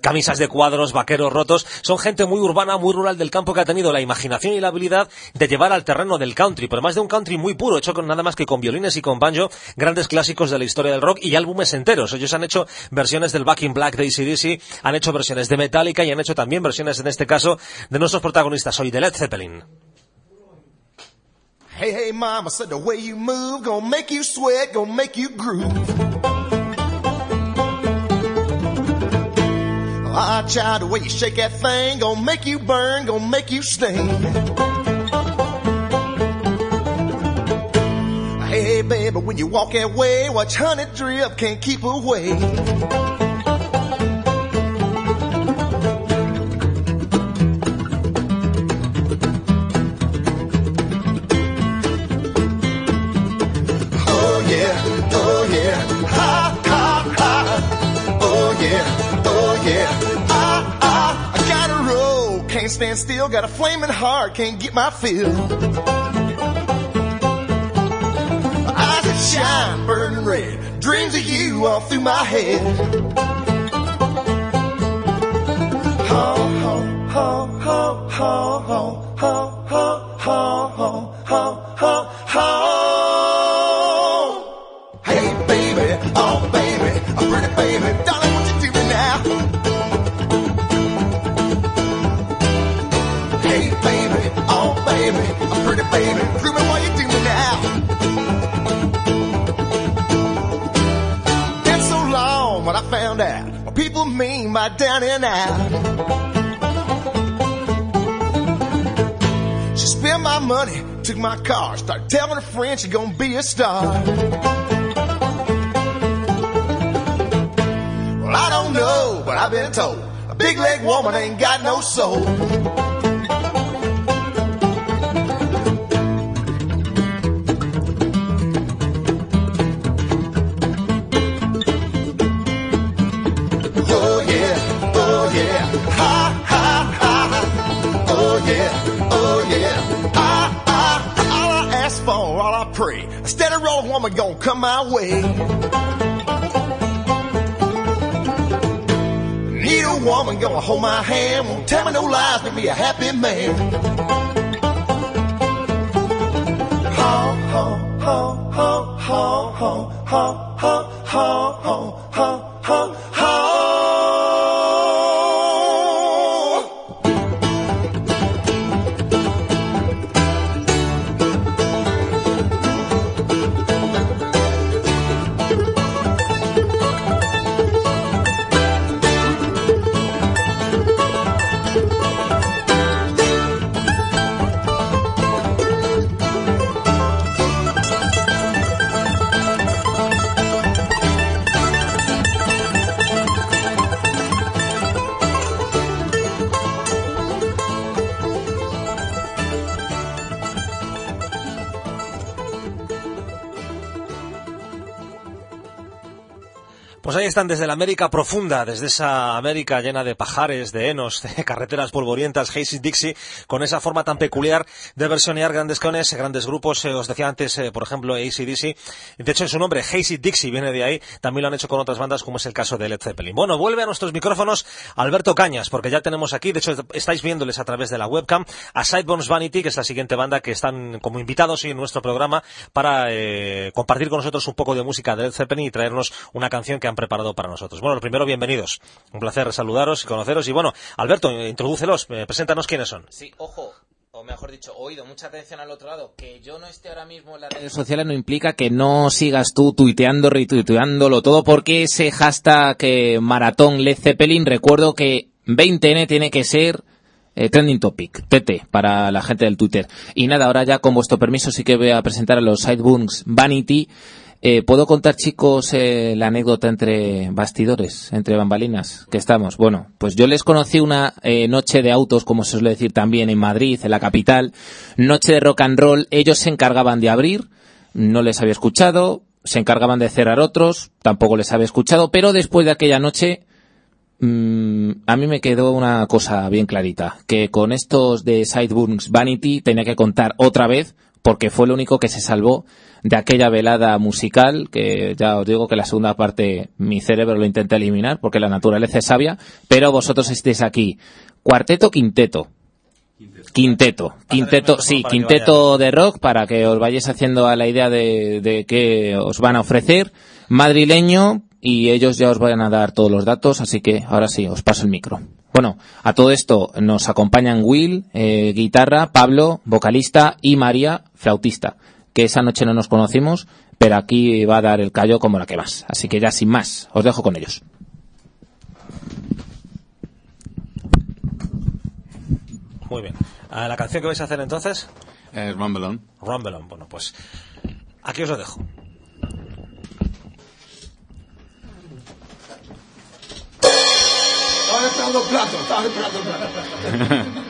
camisas de cuadros, vaqueros rotos. Son gente muy urbana, muy rural del campo que ha tenido la imaginación y la habilidad de llevar al terreno del country, pero más de un country muy puro, hecho con nada más que con violines y con banjo, grandes clásicos de la historia del rock y álbumes enteros. Ellos han hecho versiones del Back in Black de ACDC, han hecho versiones de Metallica y han hecho también versiones, en este caso, de nuestros protagonistas hoy, de Led Zeppelin. Hey, hey, mama said the way you move, gonna make you sweat, gonna make you groove. Ah, child, the way you shake that thing, gonna make you burn, gonna make you sting. Hey, baby, when you walk that way, watch honey drip, can't keep away. Can't stand still, got a flaming heart, can't get my fill. Eyes that shine, burning red, dreams of you all through my head. Ho, ho, ho, ho, ho, ho, ho, ho, ho, ho, ho, ho. Hey baby, oh baby, a pretty baby, darling, down and out. She spent my money, took my car, started telling her friends she's gonna be a star. Well, I don't know, but I've been told a big leg woman ain't got no soul. Come my way. Need a woman gonna hold my hand, won't tell me no lies, make me a happy man. Desde la América profunda, desde esa América llena de pajares, de henos, de carreteras polvorientas, Hazy Dixie, con esa forma tan peculiar de versionear grandes canes, grandes grupos. eh, os decía antes, eh, por ejemplo, ACDC. De hecho, su nombre, Hazy Dixie, viene de ahí. También lo han hecho con otras bandas, como es el caso de Led Zeppelin. Bueno, vuelve a nuestros micrófonos Alberto Cañas, porque ya tenemos aquí, de hecho, estáis viéndoles a través de la webcam, a Sidebones Vanity, que es la siguiente banda que están como invitados en nuestro programa para eh, compartir con nosotros un poco de música de Led Zeppelin y traernos una canción que han preparado para nosotros. Bueno, lo primero, bienvenidos. Un placer saludaros y conoceros. Y bueno, Alberto, introdúcelos, eh, preséntanos quiénes son. Sí, ojo, o mejor dicho, oído, mucha atención al otro lado. Que yo no esté ahora mismo en las redes sociales no implica que no sigas tú tuiteando, retuiteándolo todo, porque ese hashtag eh, maratón Led Zeppelin, recuerdo que 20N tiene que ser eh, trending topic, TT, para la gente del Twitter. Y nada, ahora ya con vuestro permiso sí que voy a presentar a los Sidebunks Vanity. Eh, ¿Puedo contar, chicos, eh, la anécdota entre bastidores, entre bambalinas que estamos? Bueno, pues yo les conocí una eh, noche de autos, como se suele decir también en Madrid, en la capital, noche de rock and roll. Ellos se encargaban de abrir, no les había escuchado, se encargaban de cerrar otros, tampoco les había escuchado, pero después de aquella noche mm, a mí me quedó una cosa bien clarita, que con estos de Sideburns Vanity tenía que contar otra vez, porque fue lo único que se salvó de aquella velada musical, que ya os digo que la segunda parte mi cerebro lo intenta eliminar, porque la naturaleza es sabia, pero vosotros estéis aquí. Cuarteto, quinteto. Quinteto, quinteto, sí, quinteto de rock para que os vayáis haciendo a la idea de, de qué os van a ofrecer. Madrileño y ellos ya os van a dar todos los datos, así que ahora sí, os paso el micro. Bueno, a todo esto nos acompañan Will, eh, guitarra, Pablo, vocalista y María, flautista, que esa noche no nos conocimos, pero aquí va a dar el callo como la que más. Así que ya sin más, os dejo con ellos. Muy bien. Ah, ¿La canción que vais a hacer entonces? Eh, Rumble On. Rumble On. Bueno, pues aquí os lo dejo. Estaba esperando el plato, estaba esperando el plato.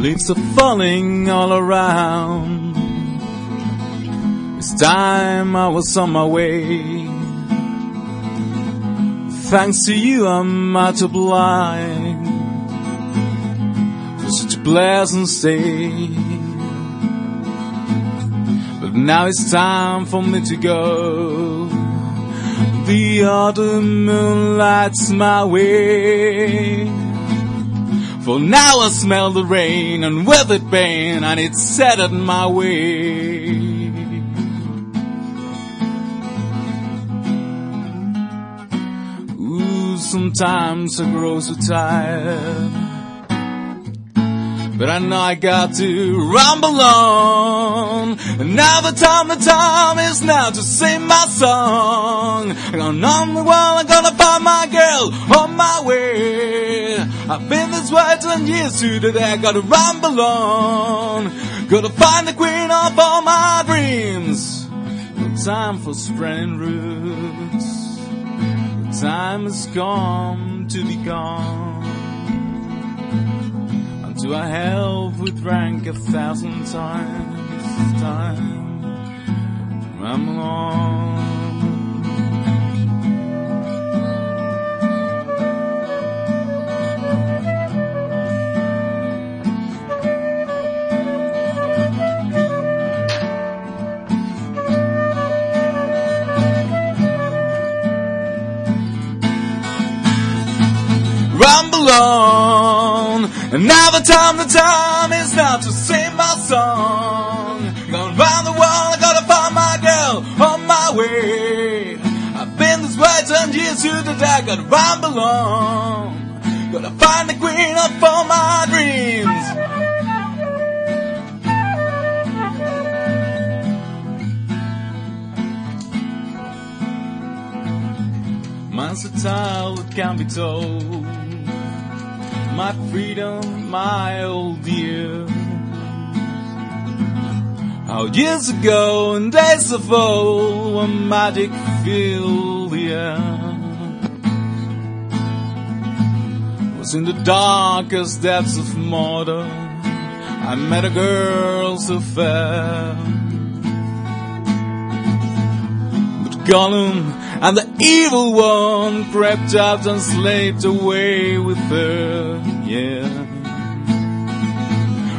Leaves are falling all around. It's time I was on my way. Thanks to you, I'm not to blind for such a pleasant stay. But now it's time for me to go. The autumn moon lights my way. For now I smell the rain and it pain and it's set on my way. Ooh, sometimes I grow so tired. But I know I got to rumble on. And now the time, the time is now to sing my song. And on the wall, I'm gonna find my girl on my way. I've been this way ten years today. I gotta rumble on. Gotta find the queen of all my dreams. No time for spreading roots. The time has come to be gone. Unto I help with rank a thousand times. Time ramble on. And now the time, the time is now to sing my song. Going round the world, I gotta find my girl on my way. I've been this way ten years to the day, gotta rumble on. Gotta find the queen of all my dreams. Mine's a tale that can be told. My freedom, my old years. How years ago and days of old, when magic filled the air. Was in the darkest depths of Mordor. I met a girl so fair. But Gollum and the evil one crept out and slaved away with her, yeah.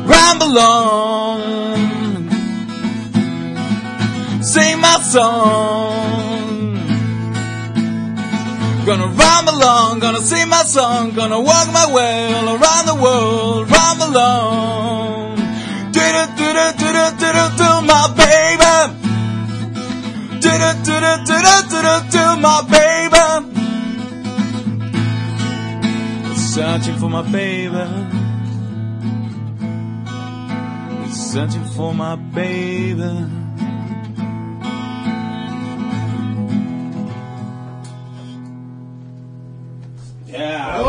Ramble on, sing my song. Gonna ramble on, gonna sing my song, gonna walk my way all around the world, ramble on. Do do do do do do do my baby do do do do do do do do my baby. Searching for my baby. Searching for my baby.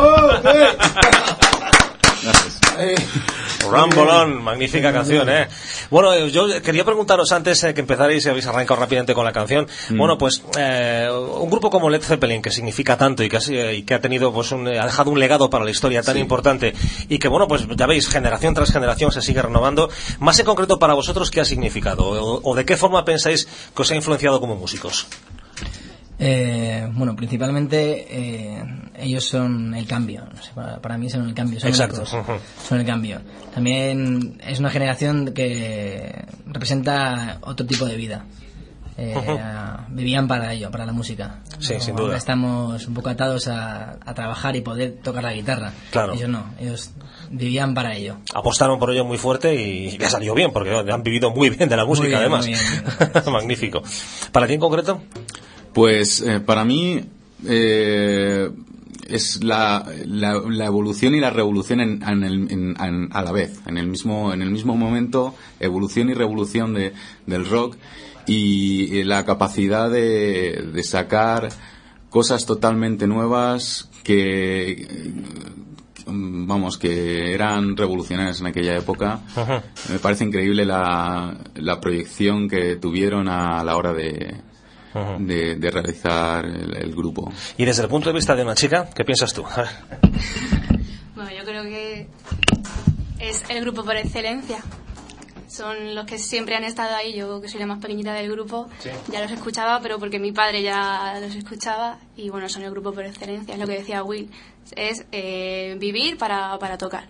Oh, Rambolón, magnífica canción, ¿eh? Bueno, eh, yo quería preguntaros antes eh, que empezarais, si habéis arrancado rápidamente con la canción, bueno, pues eh, un grupo como Led Zeppelin, que significa tanto y que, ha, si- y que ha tenido, pues, un- ha dejado un legado para la historia tan importante y que, bueno, pues ya veis, generación tras generación se sigue renovando, más en concreto para vosotros, ¿qué ha significado? O, o de qué forma pensáis que os ha influenciado como músicos? Eh, bueno, principalmente eh, ellos son el cambio. no sé, para, para mí son el cambio. Son Exacto. únicos, son el cambio. También es una generación que representa otro tipo de vida. Eh, vivían para ello, para la música. Sí, sin Ahora duda. estamos un poco atados a, a trabajar y poder tocar la guitarra. Claro. Ellos no, ellos vivían para ello. Apostaron por ello muy fuerte y les salió bien, porque han vivido muy bien de la música, bien, además. bien. Magnífico. ¿Para ti en concreto? Pues eh, para mí eh, es la, la, la evolución y la revolución en, en el- en- en- a la vez, en el mismo en el mismo momento, evolución y revolución de, del rock y, la capacidad de, de sacar cosas totalmente nuevas que vamos que eran revolucionarias en aquella época. Me parece increíble la, la proyección que tuvieron a la hora de, de, de realizar el, el grupo. Y desde el punto de vista de una chica, ¿qué piensas tú? Bueno, yo creo que es el grupo por excelencia. Son los que siempre han estado ahí. Yo, que soy la más pequeñita del grupo, ya los escuchaba, pero porque mi padre ya los escuchaba. Y bueno, son el grupo por excelencia. Es lo que decía Will. Es eh, vivir para, para tocar.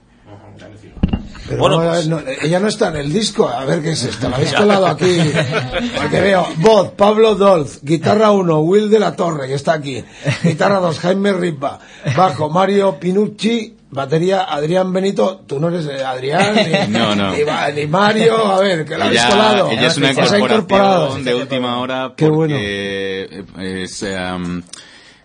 Pero Bueno, no, pues- no, ella no está en el disco. A ver qué es esto. La habéis colado aquí. Porque veo voz, Pablo Dolz, guitarra 1, Will de la Torre, que está aquí. Guitarra 2, Jaime Ripa. Bajo, Mario Pinucci. Batería, Adrián Benito. Tú no eres eh, Adrián, ni, No, no. ni, ni Mario. A ver, que la habéis colado. ella es una ha incorporado. incorporación de última hora Qué porque bueno. eh, es, em,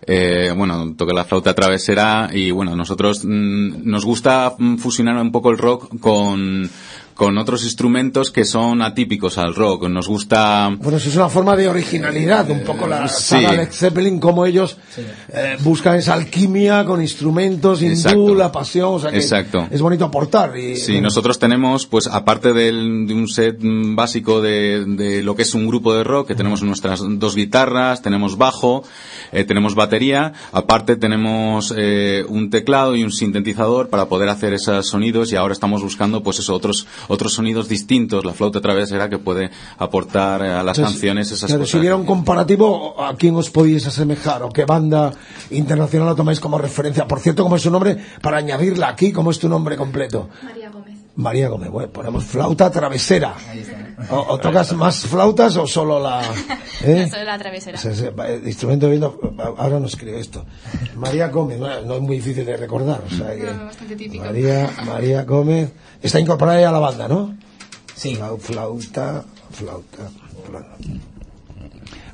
eh, bueno, toca la flauta travesera y bueno, nosotros mm, nos gusta fusionar un poco el rock con con otros instrumentos que son atípicos al rock. Nos gusta Bueno, eso es una forma de originalidad, un poco la Sí. Led Zeppelin, como ellos eh, buscan esa alquimia con instrumentos, hindú, Exacto. la pasión, o sea que Exacto. es bonito aportar. Y, Sí, nosotros tenemos, pues aparte del- de un set básico de, de lo que es un grupo de rock, que tenemos nuestras dos guitarras, tenemos bajo, eh, tenemos batería, aparte tenemos eh, un teclado y un sintetizador para poder hacer esos sonidos y ahora estamos buscando pues eso, otros, otros sonidos distintos, la flauta travesera que puede aportar a las Entonces, canciones esas claro, cosas. Si hubiera un comparativo, ¿a quién os podíais asemejar? ¿O qué banda internacional lo tomáis como referencia? Por cierto, ¿cómo es su nombre? Para añadirla aquí, ¿cómo es tu nombre completo? María. María Gómez. Bueno, ponemos flauta travesera. O, o tocas más flautas o solo la... ¿eh? La travesera. Se- se- eh, instrumento de viento, ahora no escribe esto. María Gómez, no, no es muy difícil de recordar. O sea que- No, bastante típico. María, María Gómez. Está incorporada ya a la banda, ¿no? Sí. Flau- Flauta, flauta, flauta.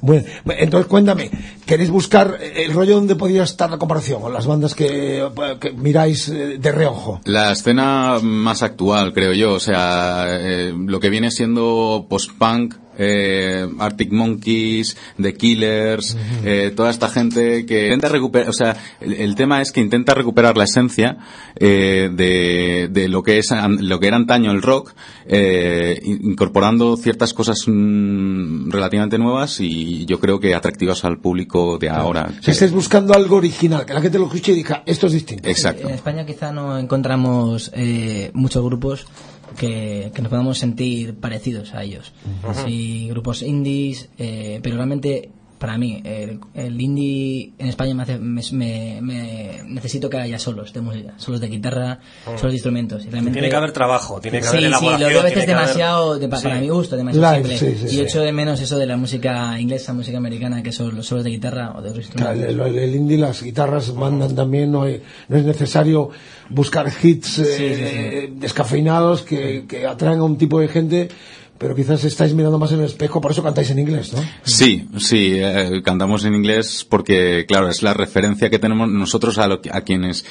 Bueno, entonces cuéntame, ¿queréis buscar el rollo donde podría estar la comparación con las bandas que, que miráis eh, de reojo? La escena más actual, creo yo, o sea, eh, lo que viene siendo post-punk, eh, Arctic Monkeys, The Killers, eh, toda esta gente que intenta recuperar, o sea, el, el tema es que intenta recuperar la esencia eh, de, de lo que es an- lo que era antaño el rock, eh, in- incorporando ciertas cosas mm, relativamente nuevas y yo creo que atractivas al público de ahora. Si estáis buscando algo original, que la gente lo escuche y diga, esto es distinto. Exacto. En España quizá no encontramos eh, muchos grupos que, que nos podamos sentir parecidos a ellos. Sí, grupos indies, eh, pero realmente para mí el, el indie en España me hace, me, me- me- necesito que haya solos de música, solos de guitarra, solos de instrumentos. Y realmente, Tiene que haber trabajo, tiene que Sí, haber sí, lo veo a veces tiene que haber- demasiado, de- para Sí. mi gusto, demasiado Live, simple. sí, sí, y sí. echo de menos eso de la música inglesa, música americana, que son los solos de guitarra o de otros Claro, instrumentos. el, el- el indie, las guitarras mandan también, no, hay- no es necesario buscar hits eh, descafeinados que, que atraen a un tipo de gente, pero quizás estáis mirando más en el espejo, por eso cantáis en inglés, ¿no? Sí, sí, eh, cantamos en inglés porque, claro, es la referencia que tenemos nosotros a, lo a quienes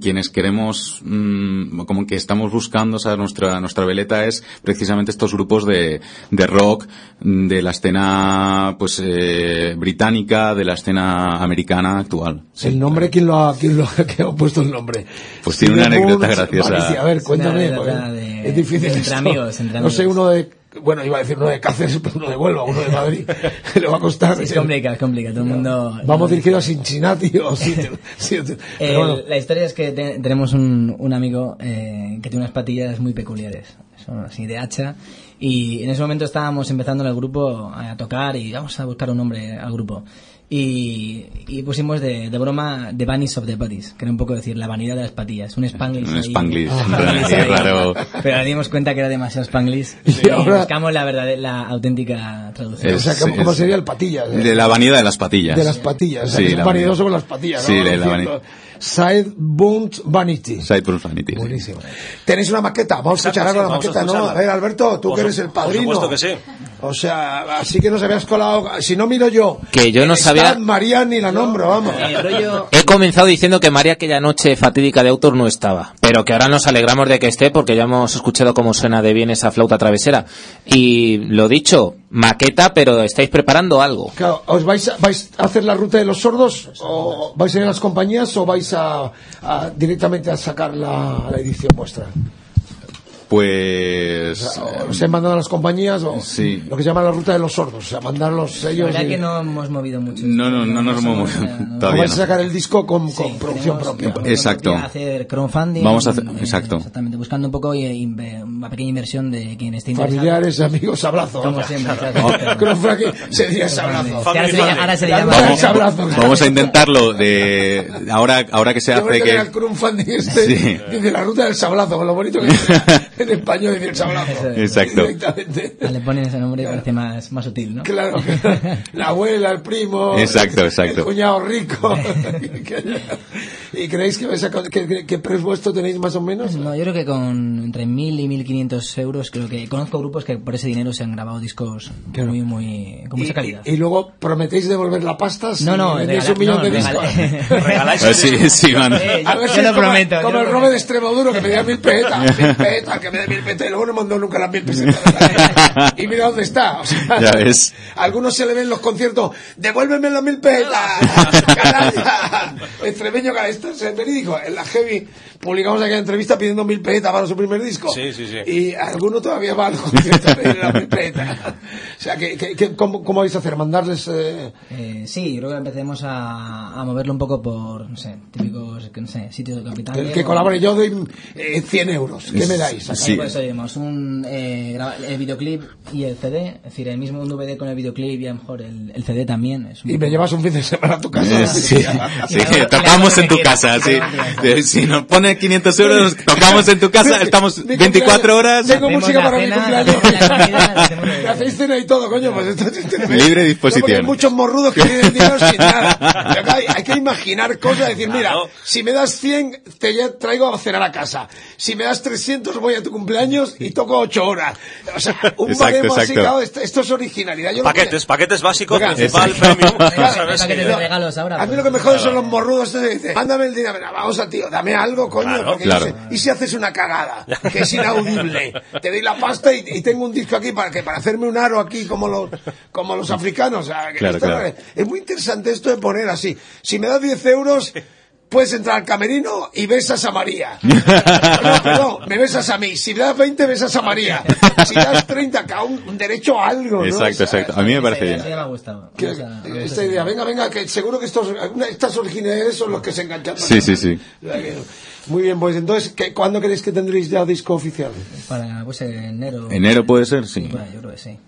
quienes queremos, mm, como que estamos buscando, o sea, nuestra, nuestra veleta es precisamente estos grupos de, de rock, de la escena, pues, eh, británica, de la escena americana actual. El nombre, ¿quién lo ha, quién lo ha, quién ha puesto el nombre? Pues tiene una anécdota graciosa. Vale, sí, a ver, Es cuéntame. una de- es difícil entre esto. amigos, entre No sé, amigos. uno de, bueno, iba a decir uno de Cáceres, pero uno de Huelva, uno de Madrid. Le va a costar. Sí, es complicado, es complicado. Todo el mundo. Vamos dirigido a Cincinnati o Eh, bueno. La historia es que te- tenemos un, un amigo eh, que tiene unas patillas muy peculiares, son así de hacha, y en ese momento estábamos empezando en el grupo a tocar y vamos a buscar un nombre al grupo. Y, y pusimos de, de broma The Vanish of the Bodies, que era un poco decir la vanidad de las patillas, un spanglish. Un ahí. Spanglish, ahí. raro. Pero nos dimos cuenta que era demasiado spanglish Y y, ahora- buscamos la verdad, la auténtica traducción. o sea, ¿cómo, es- cómo es- sería el patillas? eh? De la vanidad de las patillas. De las patillas. O sea, Sí, que es la vanidoso vanidad. con las patillas, ¿no? Sí, la- Es la vanidad. Sideburns Vanity. Sideburns Vanity, sí. Buenísimo. Tenéis una maqueta, vamos a escuchar algo sí, la vamos a maqueta, ¿no? A ver, Alberto, tú Por que eres el por padrino. supuesto que sí. O sea, así que nos habías colado. Si no miro yo. Que yo no sabía- María ni la nombro, vamos. Eh, rollo- He comenzado diciendo que María aquella noche fatídica de autor no estaba, pero que ahora nos alegramos de que esté porque ya hemos escuchado cómo suena de bien esa flauta travesera. Y lo dicho, maqueta, pero estáis preparando algo. ¿os vais a, vais a hacer la ruta de los sordos? ¿O vais a ir a las compañías o vais a directamente a sacar la, la edición vuestra? Pues... ¿Os he mandado a las compañías o Sí. lo que se llama la ruta de los sordos? O sea, mandar los La sellos. verdad y- que no hemos movido mucho. No, no, no nos hemos movido. no- ¿O Todavía vais a no. sacar el disco con, con Sí, producción tenemos- propia? Exacto. hacer crowdfunding. Vamos a hacer- eh, exacto. Exactamente, buscando un poco y, y, eh, una pequeña inversión de quien esté interesado. Familiares, amigos, abrazo. Como siempre. Crowdfunding sería ese abrazo. Ahora se le llama- ahora se le La llama- ruta Vamos, vamos a intentarlo de ahora ahora que se hace a que al crowdfunding este, Sí. dice la ruta del sablazo, con lo bonito que en español decir sablazo. Exacto. Directamente. Ah, Le ponen ese nombre y parece más, más útil, ¿no? Claro, la abuela, el primo, Exacto, el- exacto. el cuñado rico. ¿Y creéis que, presupuesto tenéis más o menos? No, yo creo que con entre 1.000 y 1.500 euros, creo que conozco grupos que por ese dinero se han grabado discos Claro. muy, muy, con mucha calidad. Y, y luego prometéis devolver la pasta si no, no, vendéis un millón no, de regala- discos. Regaláis Ah, sí, sí, man. Eh, A ver yo si lo como, prometo, como el Robe prometo. de Extremoduro que me dio mil pesetas, mil pesetas, que me da mil pesetas y luego no mandó nunca las mil pesetas. y mira dónde está. O sea, Ya ves. a algunos se le ven en los conciertos, devuélveme las mil pesetas, canalla. Extremeño, esto es verídico. En la Heavy publicamos aquella entrevista pidiendo mil pesetas para su primer disco. Sí, sí, sí. Y alguno todavía va a mil pesetas. O sea, que, que- que- ¿cómo, ¿cómo vais a hacer? ¿Mandarles...? eh, Eh, sí, yo creo que empecemos a, a moverlo un poco por, no sé, típicos, no sé, sitios de capital. que, que colabore yo doy eh, 100 euros. ¿Qué me dais? Sí. Por eso diremos, un, eh, el videoclip y el CD, es decir, el mismo DVD con el videoclip y a lo mejor el, el CD también. Es un Y me llevas un fin de semana a tu casa. Eh, Sí, sí, Y la- tocamos en tu casa, sí. Eh, Si nos pone 500 euros, tocamos en tu casa, estamos Mi 24 cumpleaños. horas, Tengo Hacemos música para mi cena, cumpleaños. que Me hacéis cena y todo, coño. Pues esto es Libre disposición. No, hay muchos morrudos que tienen dinero sin nada. Hay, hay que imaginar cosas. Decir, mira, Claro. si me das 100, te ya traigo a cenar a casa. Si me das 300, voy a tu cumpleaños y toco 8 horas. O sea, un Exacto, baremo así, claro, esto, esto es originalidad. Yo Paquetes, paquetes básicos, principal, premium. ¿sabes? paquetes Que- de regalos ahora. A mí pues. lo que me jode son los morrudos. dicen, Mándame el dinero. Vamos a tío, dame algo, coño. Claro, porque claro. yo sé, y si haces una cagada, que es inaudible, te doy la pasta y, y tengo un disco aquí para que para hacerme un aro aquí como los como los africanos. O sea, que Claro, esto claro. Es, es muy interesante esto de poner así. Si me das 10 euros. Puedes entrar al camerino y besas a María. No, perdón, me besas a mí. Si me das 20, besas a María. Si das 30, cada un, un derecho a algo. ¿no? Exacto, O sea, exacto. A mí me parece bien. idea me esta idea, venga, venga, que seguro que estos, estas originalidades son los que se enganchan. Sí, sí, sí. Muy bien, pues entonces, ¿qué, ¿cuándo creéis que tendréis ya disco oficial? Para, pues, en enero. Enero puede ser, sí. Bueno, yo creo que sí.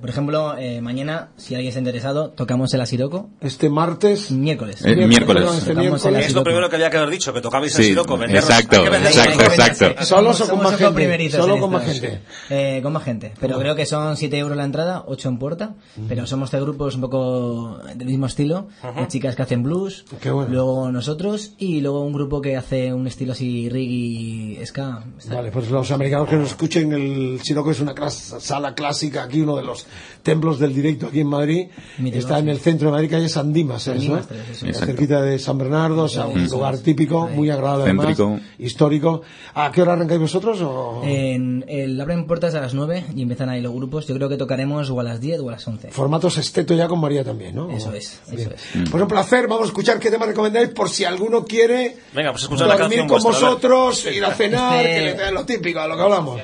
Por ejemplo, eh, mañana, si alguien está interesado, tocamos el Asiroco Este martes. miércoles. Eh, miércoles. este Tocamos miércoles. el Es lo Asiroco. primero que había que haber dicho, que tocabais Sí, el siroco, venderlos. exacto, exacto, exacto. ¿Solos o con más gente? Solo con más gente. Eh, con más gente. Pero creo que son 7 euros la entrada, 8 en puerta. Pero somos tres grupos un poco del mismo estilo. Hay chicas que hacen blues. Qué bueno. Luego nosotros. Y luego un grupo que hace un estilo así reggae, ska. Está- Vale, pues los americanos que nos escuchen, el Siroco es una sala clásica aquí, uno de los templos del directo aquí en Madrid. Mítico, Está en sí. el centro de Madrid, calle San Dimas, San ¿eso, Dimas eh? eso es. cerquita de San Bernardo, o sea, un lugar típico, Ahí. muy agradable además, histórico. ¿A qué hora arrancáis vosotros? O... En, el abren puertas a las 9 y empiezan ahí los grupos. Yo creo que tocaremos o a las 10 o a las 11. Formato sexteto ya con María también, ¿no? Eso es, eso es. Pues un placer, vamos a escuchar qué tema recomendáis por si alguno quiere Venga, pues la dormir canción con vuestra, vosotros, ir a cenar, Este- que le lo típico, a lo que hablamos.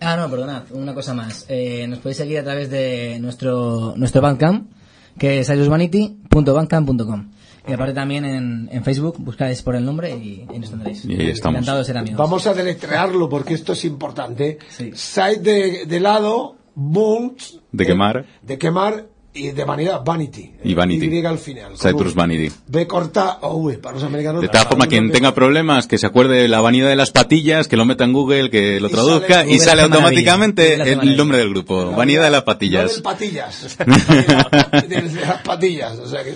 Ah, no, perdonad, una cosa más. Eh, nos podéis seguir a través de nuestro, nuestro Bandcamp, que es irusvanity.bandcamp.com. Y aparte también en, en Facebook, buscáis por el nombre y, y nos tendréis. Y ahí estamos. Encantados de ser amigos. Vamos a deletrearlo porque esto es importante. Sí. Side de, de lado, Bunt. De quemar. De quemar y de vanidad, Vanity. Y Vanity. Y al final. Citrus. Vanity. B corta o V para los americanos. De todas formas, quien tenga problemas, que se acuerde de la vanidad de las patillas, que lo meta en Google, que lo Y traduzca sale- y sale automáticamente el nombre del grupo. Vanidad de las No patillas. del patillas. de, de las patillas. O sea que,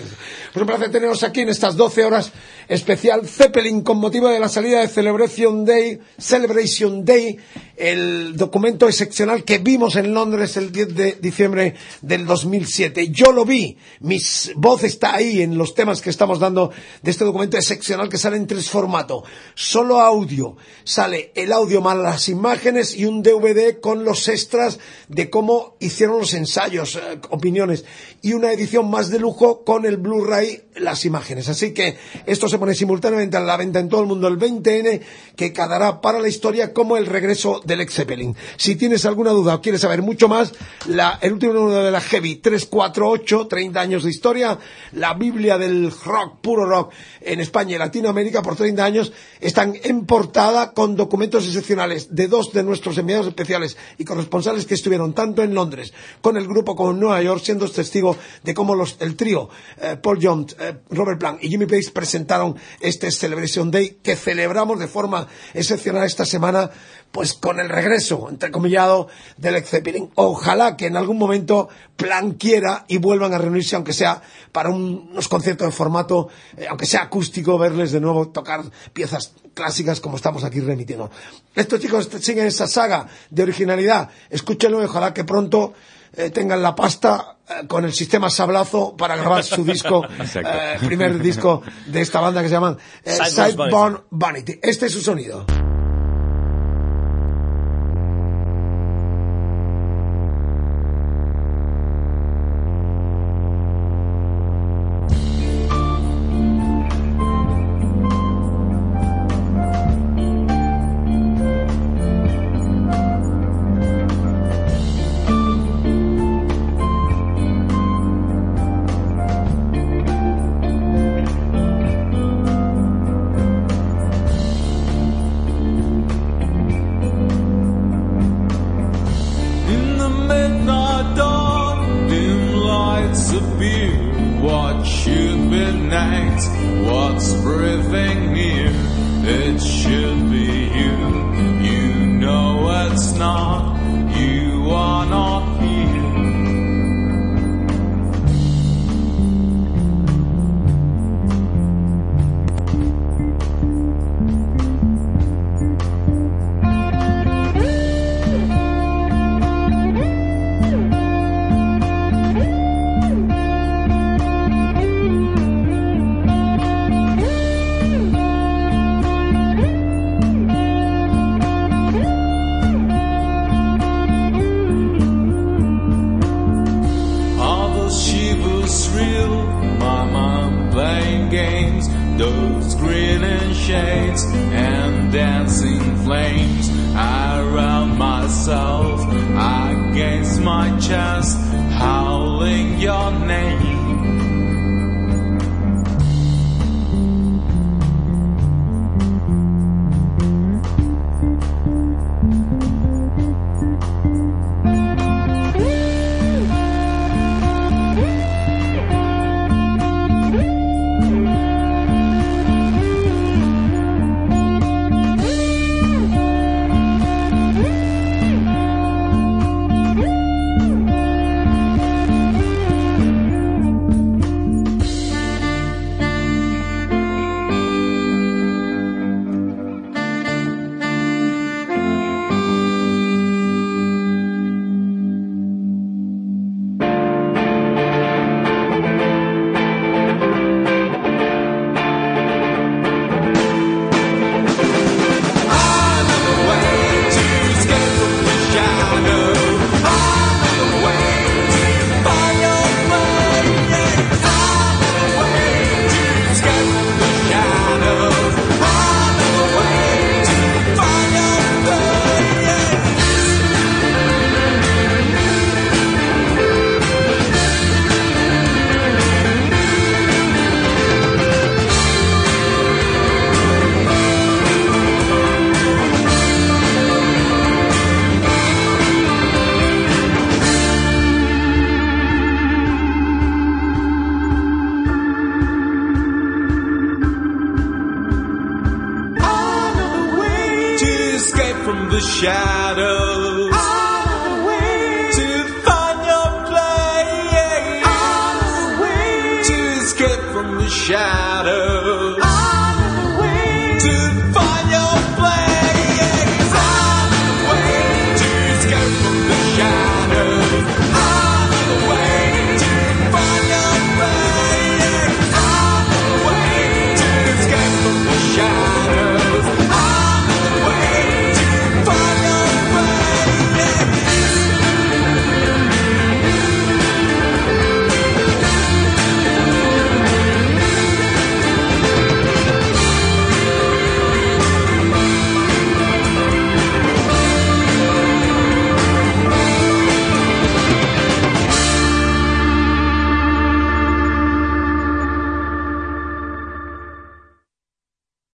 pues un placer teneros aquí en estas 12 horas especial Zeppelin con motivo de la salida de Celebration Day, Celebration Day, el documento excepcional que vimos en Londres el 10 de diciembre del 2007. Yo lo vi, mi voz está ahí en los temas que estamos dando de este documento excepcional que sale en tres formatos. Solo audio, sale el audio más las imágenes y un DVD con los extras de cómo hicieron los ensayos, eh, opiniones y una edición más de lujo con el Blu-ray, las imágenes. Así que esto se pone simultáneamente a la venta en todo el mundo el 20N, que quedará para la historia como el regreso del ex Zeppelin. Si tienes alguna duda o quieres saber mucho más, la- el último número de la Heavy 348, 30 años de historia, la Biblia del rock, puro rock, en España y Latinoamérica por 30 años, están en portada con documentos excepcionales de dos de nuestros enviados especiales y corresponsales que estuvieron tanto en Londres con el grupo como en Nueva York, siendo testigo de cómo los, el trío eh, Paul Eh, Robert Plant y Jimmy Page presentaron este Celebration Day que celebramos de forma excepcional esta semana pues con el regreso, entrecomillado, del Zeppelin. Ojalá que en algún momento Plan quiera y vuelvan a reunirse, aunque sea para un- unos conciertos de formato, eh, aunque sea acústico, verles de nuevo tocar piezas clásicas como estamos aquí remitiendo. Estos chicos siguen esa saga de originalidad. Escúchenlo y ojalá que pronto eh, tengan la pasta eh, con el sistema sablazo para grabar su disco, eh, primer disco de esta banda que se llama Sideburn Vanity. Este es su sonido.